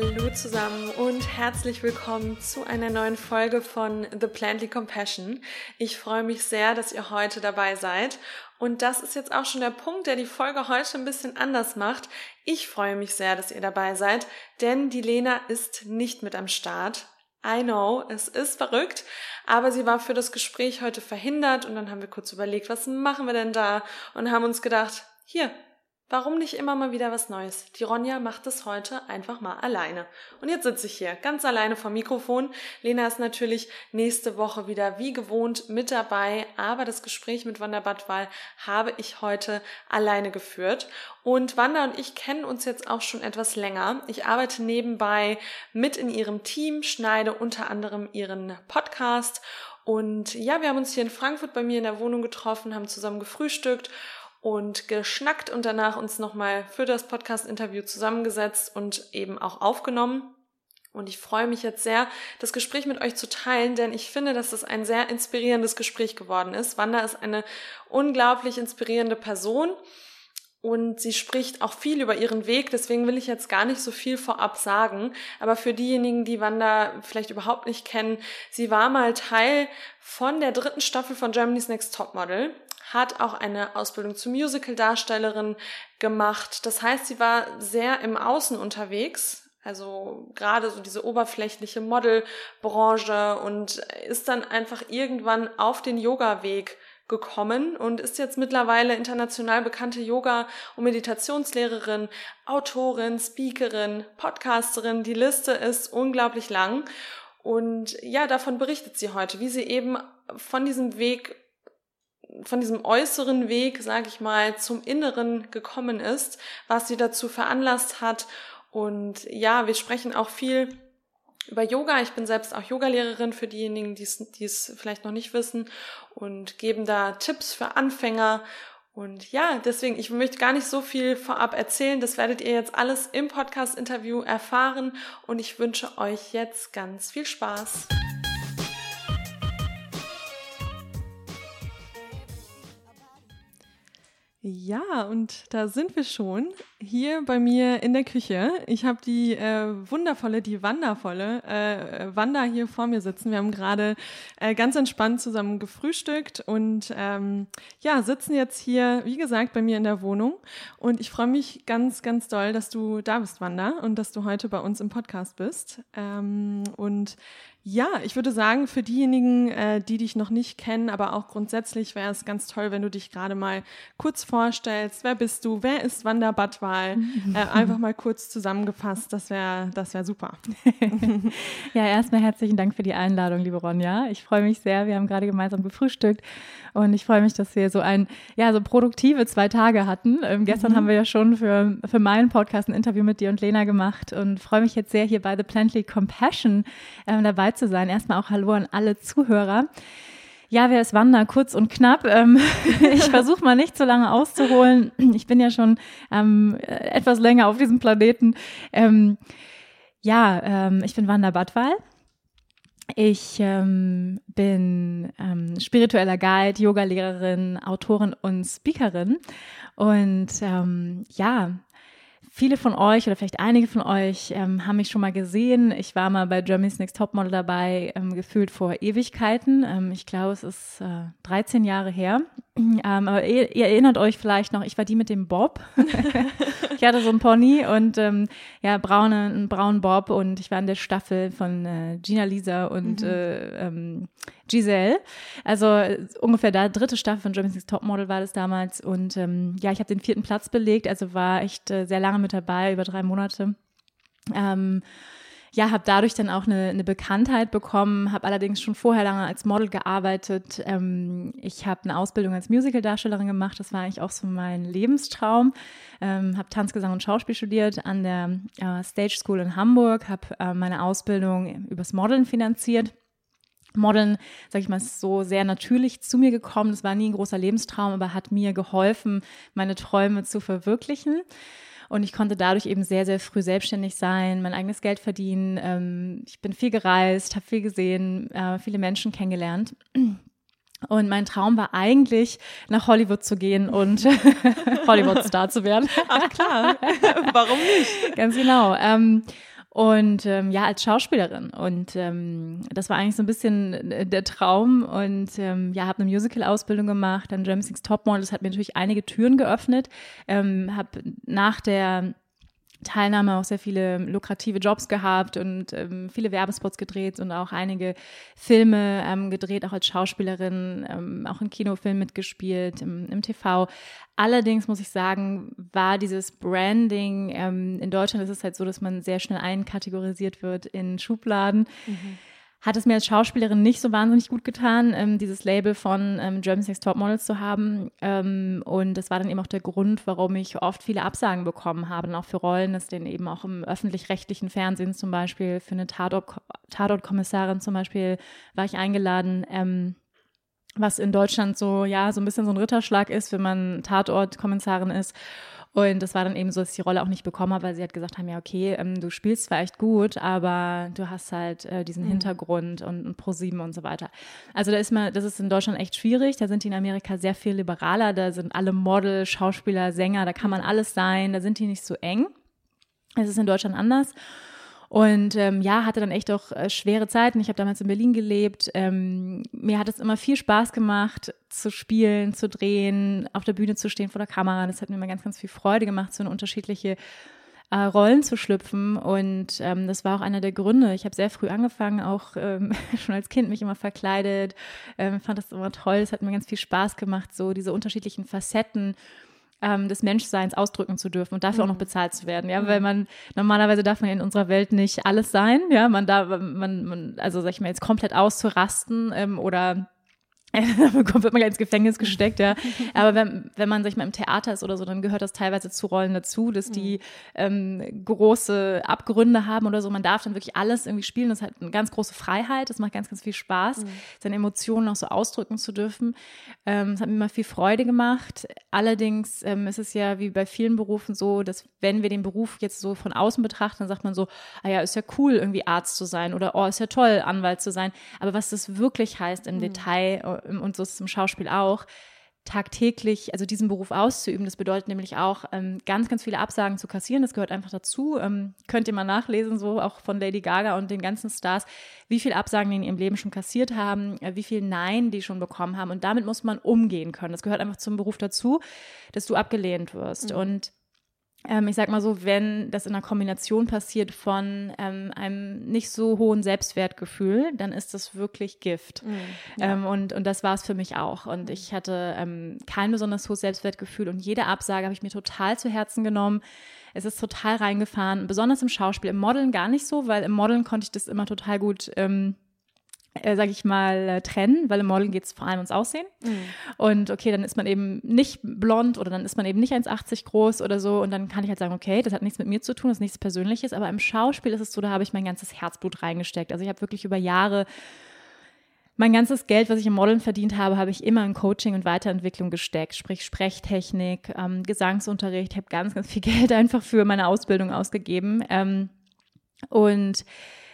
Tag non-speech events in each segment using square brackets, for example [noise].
Hallo zusammen und herzlich willkommen zu einer neuen Folge von The Plantly Compassion. Ich freue mich sehr, dass ihr heute dabei seid. Und das ist jetzt auch schon der Punkt, der die Folge heute ein bisschen anders macht. Ich freue mich sehr, dass ihr dabei seid, denn die Lena ist nicht mit am Start. I know, es ist verrückt, aber sie war für das Gespräch heute verhindert und dann haben wir kurz überlegt, was machen wir denn da und haben uns gedacht, hier, Warum nicht immer mal wieder was Neues? Die Ronja macht es heute einfach mal alleine. Und jetzt sitze ich hier ganz alleine vom Mikrofon. Lena ist natürlich nächste Woche wieder wie gewohnt mit dabei, aber das Gespräch mit Wanda Badwal habe ich heute alleine geführt. Und Wanda und ich kennen uns jetzt auch schon etwas länger. Ich arbeite nebenbei mit in ihrem Team, schneide unter anderem ihren Podcast und ja, wir haben uns hier in Frankfurt bei mir in der Wohnung getroffen, haben zusammen gefrühstückt und geschnackt und danach uns nochmal für das Podcast-Interview zusammengesetzt und eben auch aufgenommen. Und ich freue mich jetzt sehr, das Gespräch mit euch zu teilen, denn ich finde, dass es ein sehr inspirierendes Gespräch geworden ist. Wanda ist eine unglaublich inspirierende Person und sie spricht auch viel über ihren Weg. Deswegen will ich jetzt gar nicht so viel vorab sagen. Aber für diejenigen, die Wanda vielleicht überhaupt nicht kennen, sie war mal Teil von der dritten Staffel von Germany's Next Topmodel hat auch eine Ausbildung zur Musical-Darstellerin gemacht. Das heißt, sie war sehr im Außen unterwegs, also gerade so diese oberflächliche Modelbranche und ist dann einfach irgendwann auf den Yoga-Weg gekommen und ist jetzt mittlerweile international bekannte Yoga- und Meditationslehrerin, Autorin, Speakerin, Podcasterin. Die Liste ist unglaublich lang. Und ja, davon berichtet sie heute, wie sie eben von diesem Weg von diesem äußeren Weg, sage ich mal, zum Inneren gekommen ist, was sie dazu veranlasst hat. Und ja, wir sprechen auch viel über Yoga. Ich bin selbst auch Yogalehrerin für diejenigen, die es vielleicht noch nicht wissen und geben da Tipps für Anfänger. Und ja, deswegen, ich möchte gar nicht so viel vorab erzählen. Das werdet ihr jetzt alles im Podcast-Interview erfahren. Und ich wünsche euch jetzt ganz viel Spaß. Ja, und da sind wir schon hier bei mir in der Küche. Ich habe die äh, wundervolle, die wandervolle äh, Wanda hier vor mir sitzen. Wir haben gerade äh, ganz entspannt zusammen gefrühstückt und ähm, ja, sitzen jetzt hier, wie gesagt, bei mir in der Wohnung. Und ich freue mich ganz, ganz doll, dass du da bist, Wanda, und dass du heute bei uns im Podcast bist. Ähm, und ja, ich würde sagen, für diejenigen, äh, die dich noch nicht kennen, aber auch grundsätzlich wäre es ganz toll, wenn du dich gerade mal kurz vorstellst. Wer bist du? Wer ist Wanda Badwal? [laughs] Äh, einfach mal kurz zusammengefasst, das wäre das wär super. [laughs] ja, erstmal herzlichen Dank für die Einladung, liebe Ronja. Ich freue mich sehr. Wir haben gerade gemeinsam gefrühstückt und ich freue mich, dass wir so ein, ja, so produktive zwei Tage hatten. Ähm, gestern mhm. haben wir ja schon für, für meinen Podcast ein Interview mit dir und Lena gemacht und freue mich jetzt sehr, hier bei The Plantly Compassion ähm, dabei zu sein. Erstmal auch Hallo an alle Zuhörer. Ja, wer ist Wanda? Kurz und knapp. Ähm, [laughs] ich versuche mal nicht so lange auszuholen. Ich bin ja schon ähm, etwas länger auf diesem Planeten. Ähm, ja, ähm, ich bin Wanda Badwal. Ich ähm, bin ähm, spiritueller Guide, Yogalehrerin, Autorin und Speakerin. Und ja, Viele von euch oder vielleicht einige von euch ähm, haben mich schon mal gesehen. Ich war mal bei Germany's Next Topmodel dabei, ähm, gefühlt vor Ewigkeiten. Ähm, ich glaube, es ist äh, 13 Jahre her. [clears throat] Ähm, aber ihr, ihr, erinnert euch vielleicht noch, ich war die mit dem Bob. [laughs] ich hatte so einen Pony und ähm, ja, braune, einen braunen Bob und ich war in der Staffel von äh, Gina Lisa und mhm. äh, ähm, Giselle. Also äh, ungefähr da dritte Staffel von Germany's Topmodel war das damals. Und ähm, ja, ich habe den vierten Platz belegt, also war echt äh, sehr lange mit dabei, über drei Monate. Ähm, ja, habe dadurch dann auch eine, eine Bekanntheit bekommen, habe allerdings schon vorher lange als Model gearbeitet. Ähm, ich habe eine Ausbildung als Musicaldarstellerin gemacht, das war eigentlich auch so mein Lebenstraum. Ähm, habe Tanzgesang und Schauspiel studiert an der äh, Stage School in Hamburg, habe äh, meine Ausbildung übers Modeln finanziert. Modeln, sag ich mal, ist so sehr natürlich zu mir gekommen. Das war nie ein großer Lebenstraum, aber hat mir geholfen, meine Träume zu verwirklichen. Und ich konnte dadurch eben sehr, sehr früh selbstständig sein, mein eigenes Geld verdienen. Ähm, ich bin viel gereist, habe viel gesehen, äh, viele Menschen kennengelernt. Und mein Traum war eigentlich, nach Hollywood zu gehen und [laughs] Hollywood-Star zu werden. Ach klar, warum nicht? Ganz genau. Und ähm, ja, als Schauspielerin. Und ähm, das war eigentlich so ein bisschen äh, der Traum. Und ähm, ja, habe eine Musical-Ausbildung gemacht, dann Six Topmodel. Das hat mir natürlich einige Türen geöffnet. Ähm, habe nach der Teilnahme auch sehr viele lukrative Jobs gehabt und ähm, viele Werbespots gedreht und auch einige Filme ähm, gedreht, auch als Schauspielerin, ähm, auch in Kinofilmen mitgespielt, im, im, TV. Allerdings muss ich sagen, war dieses Branding, ähm, in Deutschland ist es halt so, dass man sehr schnell einkategorisiert wird in Schubladen. Mhm hat es mir als Schauspielerin nicht so wahnsinnig gut getan, ähm, dieses Label von ähm, German Sex Top Models zu haben. Ähm, und das war dann eben auch der Grund, warum ich oft viele Absagen bekommen habe, auch für Rollen, das denn eben auch im öffentlich-rechtlichen Fernsehen zum Beispiel, für eine Tatort-Kommissarin zum Beispiel war ich eingeladen. Ähm, was in Deutschland so, ja, so ein bisschen so ein Ritterschlag ist, wenn man Tatort-Kommissarin ist. Und das war dann eben so, dass ich die Rolle auch nicht bekommen habe, weil sie hat gesagt haben, ja, okay, ähm, du spielst zwar echt gut, aber du hast halt äh, diesen mhm. Hintergrund und, und ProSieben und so weiter. Also da ist man, das ist in Deutschland echt schwierig. Da sind die in Amerika sehr viel liberaler. Da sind alle Model, Schauspieler, Sänger, da kann man alles sein. Da sind die nicht so eng. Es ist in Deutschland anders. Und ähm, ja, hatte dann echt auch äh, schwere Zeiten. Ich habe damals in Berlin gelebt. Ähm, mir hat es immer viel Spaß gemacht, zu spielen, zu drehen, auf der Bühne zu stehen vor der Kamera. Das hat mir immer ganz, ganz viel Freude gemacht, so eine unterschiedliche äh, Rollen zu schlüpfen. Und ähm, das war auch einer der Gründe. Ich habe sehr früh angefangen, auch ähm, [laughs] schon als Kind mich immer verkleidet. Ähm, fand das immer toll. Es hat mir ganz viel Spaß gemacht, so diese unterschiedlichen Facetten ähm, des Menschseins ausdrücken zu dürfen und dafür mhm. auch noch mhm. bezahlt zu werden, ja, mhm. weil man normalerweise darf man in unserer Welt nicht alles sein, ja, man da, man, man also sag ich mal jetzt komplett auszurasten ähm, oder [laughs] wird man gleich ins Gefängnis gesteckt, ja. Aber wenn, wenn man, sag ich mal, im Theater ist oder so, dann gehört das teilweise zu Rollen dazu, dass die mhm. ähm, große Abgründe haben oder so. Man darf dann wirklich alles irgendwie spielen. Das hat eine ganz große Freiheit. Das macht ganz, ganz viel Spaß, mhm. seine Emotionen auch so ausdrücken zu dürfen. Ähm, das hat mir immer viel Freude gemacht. Allerdings ähm, ist es ja wie bei vielen Berufen so, dass wenn wir den Beruf jetzt so von außen betrachten, dann sagt man so, ah ja, ist ja cool, irgendwie Arzt zu sein oder oh, ist ja toll, Anwalt zu sein. Aber was das wirklich heißt im mhm. Detail, und so ist es im Schauspiel auch, tagtäglich, also diesen Beruf auszuüben. Das bedeutet nämlich auch, ähm, ganz, ganz viele Absagen zu kassieren. Das gehört einfach dazu. Ähm, könnt ihr mal nachlesen, so auch von Lady Gaga und den ganzen Stars, wie viele Absagen die in ihrem Leben schon kassiert haben, äh, wie viel Nein die schon bekommen haben. Und damit muss man umgehen können. Das gehört einfach zum Beruf dazu, dass du abgelehnt wirst. Mhm. Und ähm, ich sag mal so, wenn das in einer Kombination passiert von ähm, einem nicht so hohen Selbstwertgefühl, dann ist das wirklich Gift. Mhm, ja. ähm, und, und das war es für mich auch. Und mhm. ich hatte ähm, kein besonders hohes Selbstwertgefühl und jede Absage habe ich mir total zu Herzen genommen. Es ist total reingefahren, besonders im Schauspiel, im Modeln gar nicht so, weil im Modeln konnte ich das immer total gut ähm, äh, sage ich mal, äh, trennen, weil im Modeln geht es vor allem ums Aussehen. Mhm. Und okay, dann ist man eben nicht blond oder dann ist man eben nicht 1,80 groß oder so. Und dann kann ich halt sagen, okay, das hat nichts mit mir zu tun, das ist nichts Persönliches. Aber im Schauspiel ist es so, da habe ich mein ganzes Herzblut reingesteckt. Also ich habe wirklich über Jahre mein ganzes Geld, was ich im Modeln verdient habe, habe ich immer in Coaching und Weiterentwicklung gesteckt, sprich Sprechtechnik, ähm, Gesangsunterricht. Ich habe ganz, ganz viel [laughs] Geld einfach für meine Ausbildung ausgegeben. Ähm, und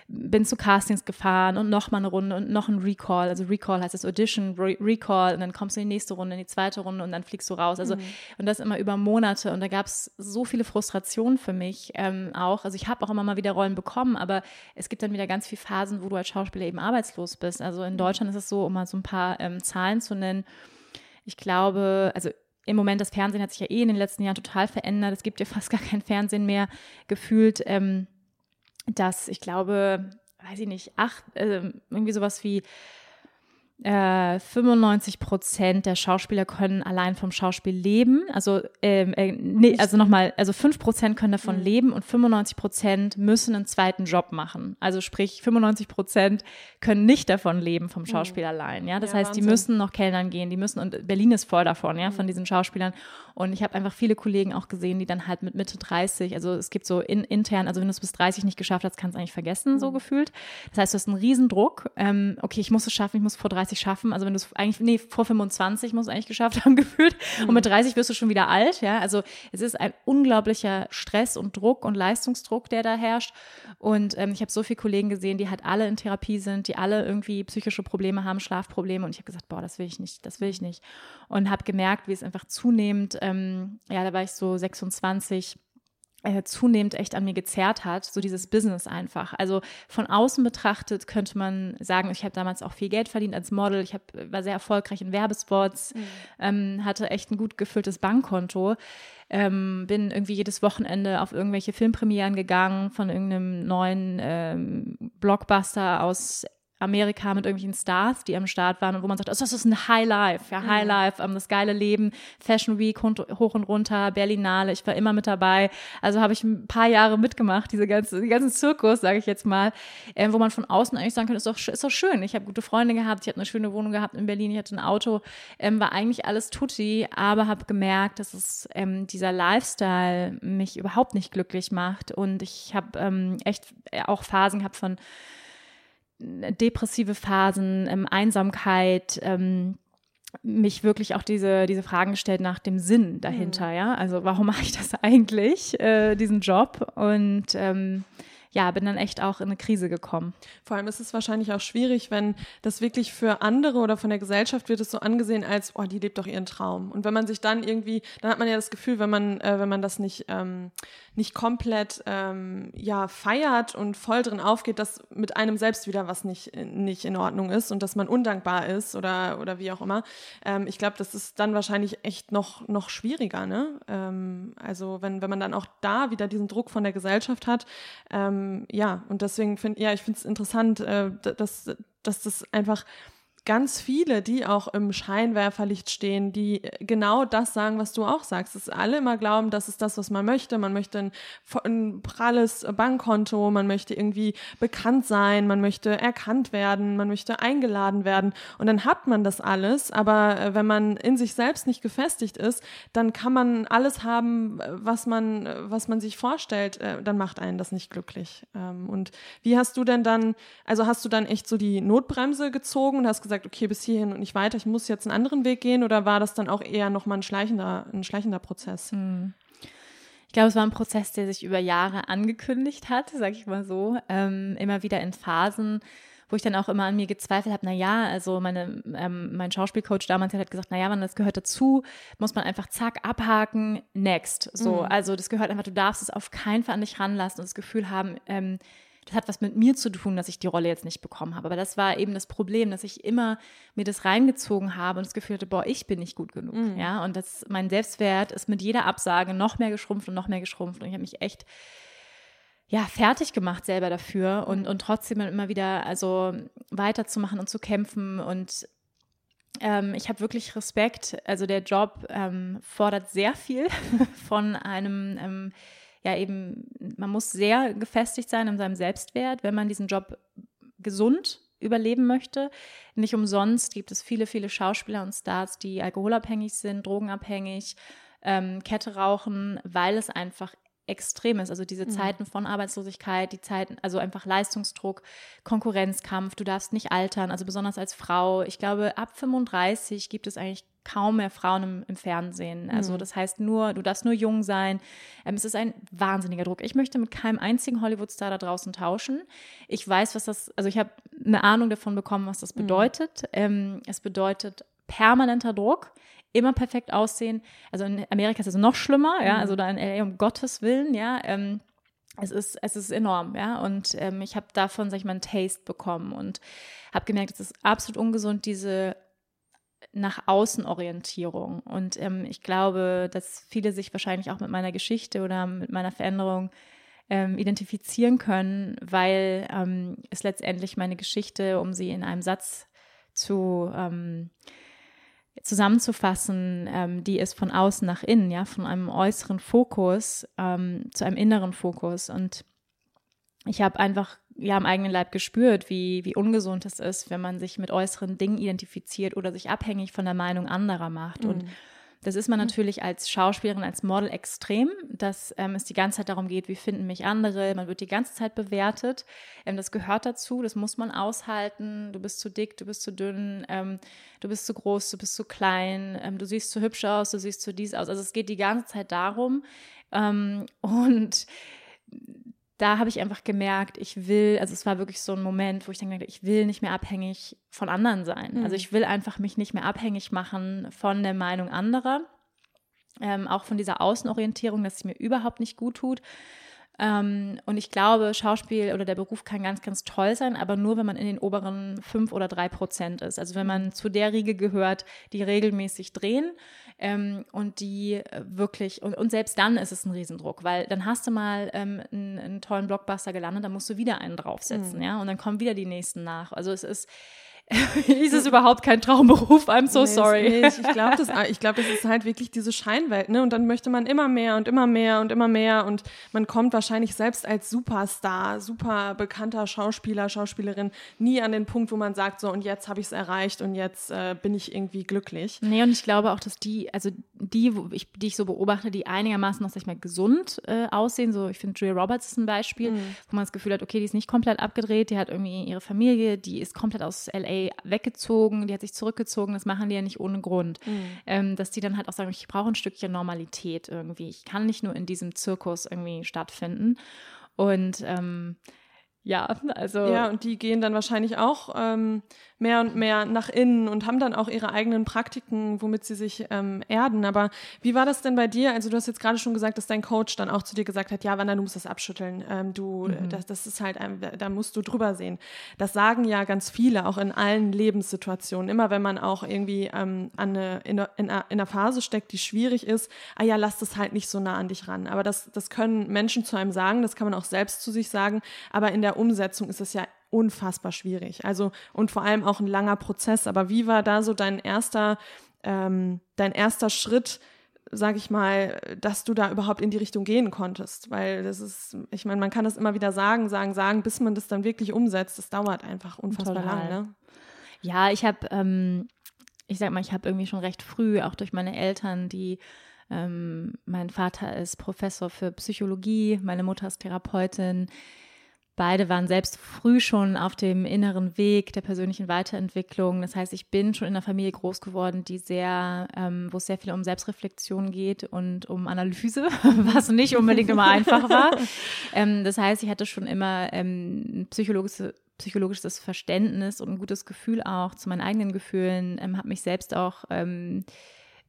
bin zu Castings gefahren und noch mal eine Runde und noch ein Recall. Also Recall heißt das Audition, Re Recall und dann kommst du in die nächste Runde, in die zweite Runde und dann fliegst du raus. Also mhm. und das immer über Monate und da gab es so viele Frustrationen für mich ähm, auch. Also ich habe auch immer mal wieder Rollen bekommen, aber es gibt dann wieder ganz viele Phasen, wo du als Schauspieler eben arbeitslos bist. Also in Deutschland ist es so, um mal so ein paar ähm, Zahlen zu nennen. Ich glaube, also im Moment, das Fernsehen hat sich ja eh in den letzten Jahren total verändert. Es gibt ja fast gar kein Fernsehen mehr gefühlt. Ähm, dass ich glaube, weiß ich nicht, acht, äh, irgendwie sowas wie äh, 95 Prozent der Schauspieler können allein vom Schauspiel leben. Also, ähm, äh, nee, also nochmal, also 5 Prozent können davon mhm. leben und 95 Prozent müssen einen zweiten Job machen. Also sprich, 95 Prozent können nicht davon leben vom Schauspiel mhm. allein. Ja, das ja, heißt, Wahnsinn. die müssen noch Kellnern gehen, die müssen, und Berlin ist voll davon, ja, mhm. von diesen Schauspielern. Und ich habe einfach viele Kollegen auch gesehen, die dann halt mit Mitte 30, also es gibt so in, intern, also wenn du es bis 30 nicht geschafft hast, kannst du eigentlich vergessen, so mhm. gefühlt. Das heißt, du hast einen Riesendruck. Ähm, okay, ich muss es schaffen, ich muss vor 30 schaffen. Also wenn du es eigentlich, nee, vor 25 musst du eigentlich geschafft haben, [laughs] gefühlt. Mhm. Und mit 30 wirst du schon wieder alt, ja. Also es ist ein unglaublicher Stress und Druck und Leistungsdruck, der da herrscht. Und ähm, ich habe so viele Kollegen gesehen, die halt alle in Therapie sind, die alle irgendwie psychische Probleme haben, Schlafprobleme. Und ich habe gesagt, boah, das will ich nicht, das will ich nicht. Und habe gemerkt, wie es einfach zunehmend ähm, ja, da war ich so 26, äh, zunehmend echt an mir gezerrt hat, so dieses Business einfach. Also von außen betrachtet könnte man sagen, ich habe damals auch viel Geld verdient als Model, ich hab, war sehr erfolgreich in Werbespots, mhm. ähm, hatte echt ein gut gefülltes Bankkonto, ähm, bin irgendwie jedes Wochenende auf irgendwelche Filmpremieren gegangen von irgendeinem neuen ähm, Blockbuster aus Amerika mit irgendwelchen Stars, die am Start waren und wo man sagt, oh, das ist ein High Life, ja, High mhm. Life, um, das geile Leben, Fashion Week hoch und runter, Berlinale, ich war immer mit dabei. Also habe ich ein paar Jahre mitgemacht, diese ganze, die ganzen Zirkus, sage ich jetzt mal, äh, wo man von außen eigentlich sagen kann, ist doch, ist doch schön. Ich habe gute Freunde gehabt, ich hatte eine schöne Wohnung gehabt in Berlin, ich hatte ein Auto, ähm, war eigentlich alles tutti, aber habe gemerkt, dass es ähm, dieser Lifestyle mich überhaupt nicht glücklich macht und ich habe ähm, echt auch Phasen gehabt von depressive Phasen, ähm, Einsamkeit, ähm, mich wirklich auch diese, diese Fragen gestellt nach dem Sinn dahinter, mhm. ja. Also warum [laughs] mache ich das eigentlich, äh, diesen Job? Und ähm, ja, bin dann echt auch in eine Krise gekommen. Vor allem ist es wahrscheinlich auch schwierig, wenn das wirklich für andere oder von der Gesellschaft wird es so angesehen als, oh, die lebt doch ihren Traum. Und wenn man sich dann irgendwie, dann hat man ja das Gefühl, wenn man, äh, wenn man das nicht, ähm, nicht komplett ähm, ja, feiert und voll drin aufgeht, dass mit einem selbst wieder was nicht, nicht in Ordnung ist und dass man undankbar ist oder, oder wie auch immer. Ähm, ich glaube, das ist dann wahrscheinlich echt noch, noch schwieriger, ne? Ähm, also wenn, wenn man dann auch da wieder diesen Druck von der Gesellschaft hat, ähm, ähm, ja, und deswegen finde ja, ich es interessant, äh, dass, dass das einfach ganz viele, die auch im Scheinwerferlicht stehen, die äh, genau das sagen, was du auch sagst. Dass alle immer glauben, das ist das, was man möchte. Man möchte ein, ein pralles Bankkonto, man möchte irgendwie bekannt sein, man möchte erkannt werden, man möchte eingeladen werden. Und dann hat man das alles. Aber äh, wenn man in sich selbst nicht gefestigt ist, dann kann man alles haben, was man, was man sich vorstellt. Äh, dann macht einen das nicht glücklich. Ähm, und wie hast du denn dann, also hast du dann echt so die Notbremse gezogen und hast gesagt, gesagt, okay, bis hierhin und nicht weiter, ich muss jetzt einen anderen Weg gehen oder war das dann auch eher nochmal ein schleichender, ein schleichender Prozess? Hm. Ich glaube, es war ein Prozess, der sich über Jahre angekündigt hat, sage ich mal so, ähm, immer wieder in Phasen, wo ich dann auch immer an mir gezweifelt habe, na ja, also meine, ähm, mein Schauspielcoach damals hat gesagt, na ja, man, das gehört dazu, muss man einfach zack, abhaken, next. So, mhm. also das gehört einfach, du darfst es auf keinen Fall an dich ranlassen und das Gefühl haben, ähm, das hat was mit mir zu tun, dass ich die Rolle jetzt nicht bekommen habe. Aber das war eben das Problem, dass ich immer mir das reingezogen habe und das Gefühl hatte, boah, ich bin nicht gut genug. Mhm. Ja, und das, mein Selbstwert ist mit jeder Absage noch mehr geschrumpft und noch mehr geschrumpft. Und ich habe mich echt ja, fertig gemacht selber dafür und, und trotzdem immer wieder also weiterzumachen und zu kämpfen und ähm, ich habe wirklich Respekt. Also der Job ähm, fordert sehr viel [laughs] von einem ähm, ja eben, man muss sehr gefestigt sein in seinem Selbstwert, wenn man diesen Job gesund überleben möchte. Nicht umsonst gibt es viele, viele Schauspieler und Stars, die alkoholabhängig sind, drogenabhängig, ähm, Kette rauchen, weil es einfach extrem ist. Also diese mhm. Zeiten von Arbeitslosigkeit, die Zeiten, also einfach Leistungsdruck, Konkurrenzkampf, du darfst nicht altern, also besonders als Frau. Ich glaube, ab 35 gibt es eigentlich kaum mehr Frauen im, im Fernsehen. Also mhm. das heißt nur, du darfst nur jung sein. Ähm, es ist ein wahnsinniger Druck. Ich möchte mit keinem einzigen Hollywood-Star da draußen tauschen. Ich weiß, was das, also ich habe eine Ahnung davon bekommen, was das mhm. bedeutet. Mhm. Ähm, es bedeutet permanenter Druck immer perfekt aussehen. Also in Amerika ist es noch schlimmer, ja, mhm. also da in LA um Gottes Willen, ja. Ähm, es ist, es ist enorm, ja. Und ähm, ich habe davon, sag ich mal, einen Taste bekommen und habe gemerkt, es ist absolut ungesund, diese nach außen Orientierung. Und ähm, ich glaube, dass viele sich wahrscheinlich auch mit meiner Geschichte oder mit meiner Veränderung ähm, identifizieren können, weil ähm, es letztendlich meine Geschichte, um sie in einem Satz zu ähm, zusammenzufassen, ähm, die ist von außen nach innen, ja, von einem äußeren Fokus ähm, zu einem inneren Fokus. Und ich habe einfach ja am eigenen Leib gespürt, wie, wie ungesund es ist, wenn man sich mit äußeren Dingen identifiziert oder sich abhängig von der Meinung anderer macht. Mhm. Und das ist man mhm. natürlich als Schauspielerin, als Model extrem, dass ähm, es die ganze Zeit darum geht, wie finden mich andere. Man wird die ganze Zeit bewertet. Ähm, das gehört dazu, das muss man aushalten. Du bist zu dick, du bist zu dünn, ähm, du bist zu groß, du bist zu klein, ähm, du siehst zu hübsch aus, du siehst zu dies aus. Also es geht die ganze Zeit darum. Ähm, [laughs] und da habe ich einfach gemerkt, ich will, also es war wirklich so ein Moment, wo ich dann dachte, ich will nicht mehr abhängig von anderen sein. Mhm. Also ich will einfach mich nicht mehr abhängig machen von der Meinung anderer. ähm, auch von dieser Außenorientierung, dass es mir überhaupt nicht gut tut. Ähm, und ich glaube, Schauspiel oder der Beruf kann ganz, ganz toll sein, aber nur, wenn man in den oberen fünf oder drei Prozent ist. Also wenn man zu der Riege gehört, die regelmäßig drehen ähm, und die äh, wirklich, und, und selbst dann ist es ein Riesendruck, weil dann hast du mal ähm, einen, einen, tollen Blockbuster gelandet, dann musst du wieder einen draufsetzen, mhm. ja, und dann kommen wieder die nächsten nach. Also es ist, [laughs] ist es überhaupt kein Traumberuf. I'm so nee, sorry. Nee, ich glaube, das, ich glaub, das ist halt wirklich diese Scheinwelt. Ne? Und dann möchte man immer mehr und immer mehr und immer mehr. Und man kommt wahrscheinlich selbst als Superstar, super bekannter Schauspieler, Schauspielerin nie an den Punkt, wo man sagt, so und jetzt habe ich es erreicht und jetzt äh, bin ich irgendwie glücklich. Nee, und ich glaube auch, dass die, also die, ich, die ich so beobachte, die einigermaßen noch, sag ich mal, gesund äh, aussehen. So, ich finde, Julia Roberts ist ein Beispiel, mhm. wo man das Gefühl hat, okay, die ist nicht komplett abgedreht, die hat irgendwie ihre Familie, die ist komplett aus LA LA weggezogen, die hat sich zurückgezogen, das machen die ja nicht ohne Grund. Mhm. Ähm, dass die dann halt auch sagen, ich brauche ein Stückchen Normalität irgendwie. Ich kann nicht nur in diesem Zirkus irgendwie stattfinden. Und ähm, ja, also. Ja, und die gehen dann wahrscheinlich auch ähm, mehr und mehr nach innen und haben dann auch ihre eigenen Praktiken, womit sie sich ähm, erden. Aber wie war das denn bei dir? Also du hast jetzt gerade schon gesagt, dass dein Coach dann auch zu dir gesagt hat, ja, Wanda, du musst das abschütteln. Ähm, du, mhm. das, das ist halt, da musst du drüber sehen. Das sagen ja ganz viele, auch in allen Lebenssituationen. Immer wenn man auch irgendwie ähm, an eine, in, in, in einer Phase steckt, die schwierig ist, ah ja, lass das halt nicht so nah an dich ran. Aber das, das können Menschen zu einem sagen, das kann man auch selbst zu sich sagen. Aber in der Umsetzung ist es ja unfassbar schwierig. Also und vor allem auch ein langer Prozess. Aber wie war da so dein erster, ähm, dein erster Schritt, sag ich mal, dass du da überhaupt in die Richtung gehen konntest? Weil das ist, ich meine, man kann das immer wieder sagen, sagen, sagen, bis man das dann wirklich umsetzt. Das dauert einfach unfassbar Total. lang. Ne? Ja, ich habe, ähm, ich sag mal, ich habe irgendwie schon recht früh, auch durch meine Eltern, die ähm, mein Vater ist Professor für Psychologie, meine Mutter ist Therapeutin Beide waren selbst früh schon auf dem inneren Weg der persönlichen Weiterentwicklung. Das heißt, ich bin schon in einer Familie groß geworden, die sehr, ähm, wo es sehr viel um Selbstreflexion geht und um Analyse, [laughs] was nicht unbedingt immer einfach war. [laughs] Ähm, das heißt, ich hatte schon immer ähm, psychologische, psychologisches Verständnis und ein gutes Gefühl auch zu meinen eigenen Gefühlen, ähm, habe mich selbst auch ähm,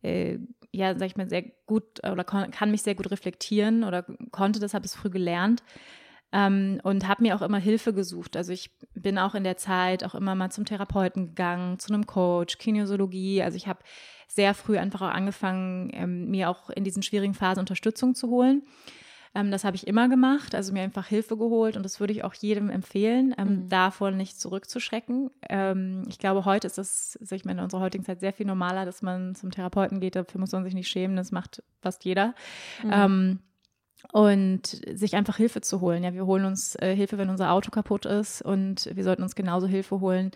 äh, ja, sag ich mal, sehr gut oder kann mich sehr gut reflektieren oder konnte das, habe es früh gelernt ähm, und habe mir auch immer Hilfe gesucht. Also ich bin auch in der Zeit auch immer mal zum Therapeuten gegangen, zu einem Coach, Kinesiologie. Also ich habe sehr früh einfach auch angefangen, ähm, mir auch in diesen schwierigen Phasen Unterstützung zu holen. Ähm, das habe ich immer gemacht, also mir einfach Hilfe geholt und das würde ich auch jedem empfehlen, ähm, mhm. davon nicht zurückzuschrecken. Ähm, ich glaube, heute ist es, also ich meine, in unserer heutigen Zeit sehr viel normaler, dass man zum Therapeuten geht, dafür muss man sich nicht schämen, das macht fast jeder. Mhm. Und sich einfach Hilfe zu holen. Ja, wir holen uns äh, Hilfe, wenn unser Auto kaputt ist und wir sollten uns genauso Hilfe holen,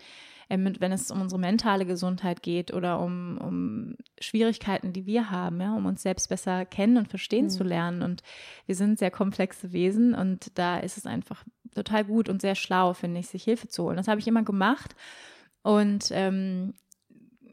äh, wenn es um unsere mentale Gesundheit geht oder um, um Schwierigkeiten, die wir haben, ja, um uns selbst besser kennen und verstehen mhm. zu lernen. Und wir sind sehr komplexe Wesen und da ist es einfach total gut und sehr schlau, finde ich, sich Hilfe zu holen. Das habe ich immer gemacht. Und ähm,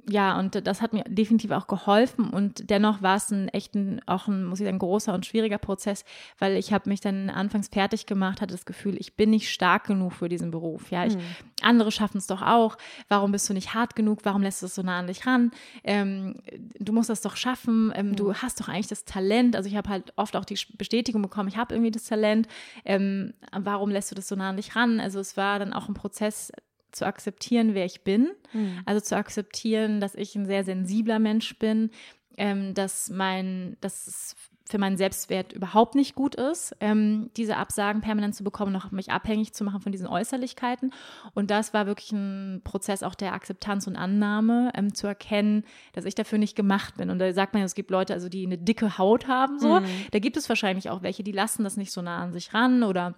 ja, und das hat mir definitiv auch geholfen und dennoch war es ein echten, auch ein, muss ich sagen, großer und schwieriger Prozess, weil ich habe mich dann anfangs fertig gemacht, hatte das Gefühl, ich bin nicht stark genug für diesen Beruf. Ja, ich, mhm. andere schaffen es doch auch. Warum bist du nicht hart genug? Warum lässt du es so nah an dich ran? Ähm, du musst das doch schaffen. Ähm, mhm. Du hast doch eigentlich das Talent. Also ich habe halt oft auch die Bestätigung bekommen, ich habe irgendwie das Talent. Ähm, warum lässt du das so nah an dich ran? Also es war dann auch ein Prozess, zu akzeptieren, wer ich bin. Mhm. Also zu akzeptieren, dass ich ein sehr sensibler Mensch bin, ähm, dass mein, dass es für meinen Selbstwert überhaupt nicht gut ist, ähm, diese Absagen permanent zu bekommen, noch mich abhängig zu machen von diesen Äußerlichkeiten. Und das war wirklich ein Prozess auch der Akzeptanz und Annahme, ähm, zu erkennen, dass ich dafür nicht gemacht bin. Und da sagt man ja, es gibt Leute, also die eine dicke Haut haben, so. Mhm. Da gibt es wahrscheinlich auch welche, die lassen das nicht so nah an sich ran oder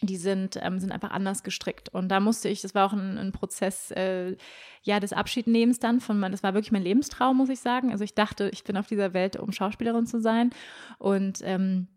die sind, ähm, sind einfach anders gestrickt. Und da musste ich, das war auch ein, ein Prozess, äh, ja, des Abschiednehmens dann von, das war wirklich mein Lebenstraum, muss ich sagen. Also ich dachte, ich bin auf dieser Welt, um Schauspielerin zu sein. Und ähm,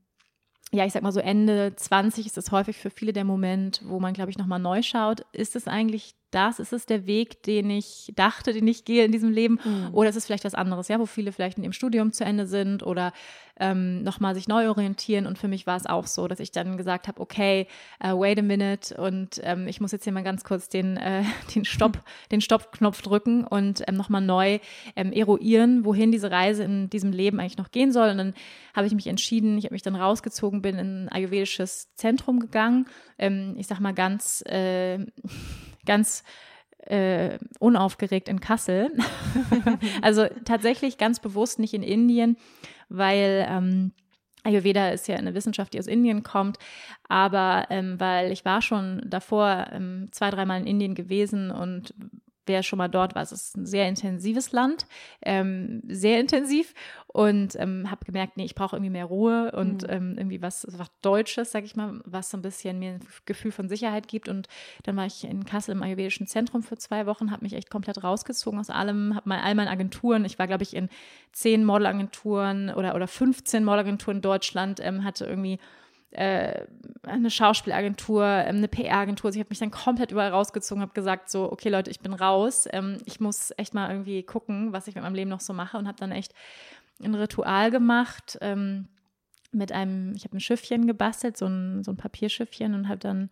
ja, ich sag mal so Ende 20 ist das häufig für viele der Moment, wo man, glaube ich, nochmal neu schaut. Ist es eigentlich das? Ist es der Weg, den ich dachte, den ich gehe in diesem Leben? Mhm. Oder ist es vielleicht was anderes, ja, wo viele vielleicht in ihrem Studium zu Ende sind oder ähm, nochmal sich neu orientieren. Und für mich war es auch so, dass ich dann gesagt habe, okay, uh, wait a minute und ähm, ich muss jetzt hier mal ganz kurz den, äh, [laughs] den Stopp, den Stoppknopf drücken und ähm, nochmal neu ähm, eruieren, wohin diese Reise in diesem Leben eigentlich noch gehen soll. Und dann habe ich mich entschieden, ich habe mich dann rausgezogen, bin in ein ayurvedisches Zentrum gegangen. Ähm, ich sag mal ganz, äh, ganz äh, unaufgeregt in Kassel. [laughs] also tatsächlich ganz bewusst nicht in Indien, weil ähm, Ayurveda ist ja eine Wissenschaft, die aus Indien kommt, aber ähm, weil ich war schon davor ähm, zwei, dreimal in Indien gewesen und wer schon mal dort war, es ist ein sehr intensives Land, ähm, sehr intensiv und ähm, habe gemerkt, nee, ich brauche irgendwie mehr Ruhe und mhm. ähm, irgendwie was, was Deutsches, sag ich mal, was so ein bisschen mir ein Gefühl von Sicherheit gibt und dann war ich in Kassel im Ayurvedischen Zentrum für zwei Wochen, habe mich echt komplett rausgezogen aus allem, habe mal all meine Agenturen, ich war glaube ich in zehn Modelagenturen oder, oder 15 Modelagenturen in Deutschland, ähm, hatte irgendwie äh, eine Schauspielagentur, ähm, eine PR-Agentur. Also ich habe mich dann komplett überall rausgezogen, habe gesagt so, okay Leute, ich bin raus. Ähm, ich muss echt mal irgendwie gucken, was ich mit meinem Leben noch so mache und habe dann echt ein Ritual gemacht ähm, mit einem, ich habe ein Schiffchen gebastelt, so ein, so ein Papierschiffchen und habe dann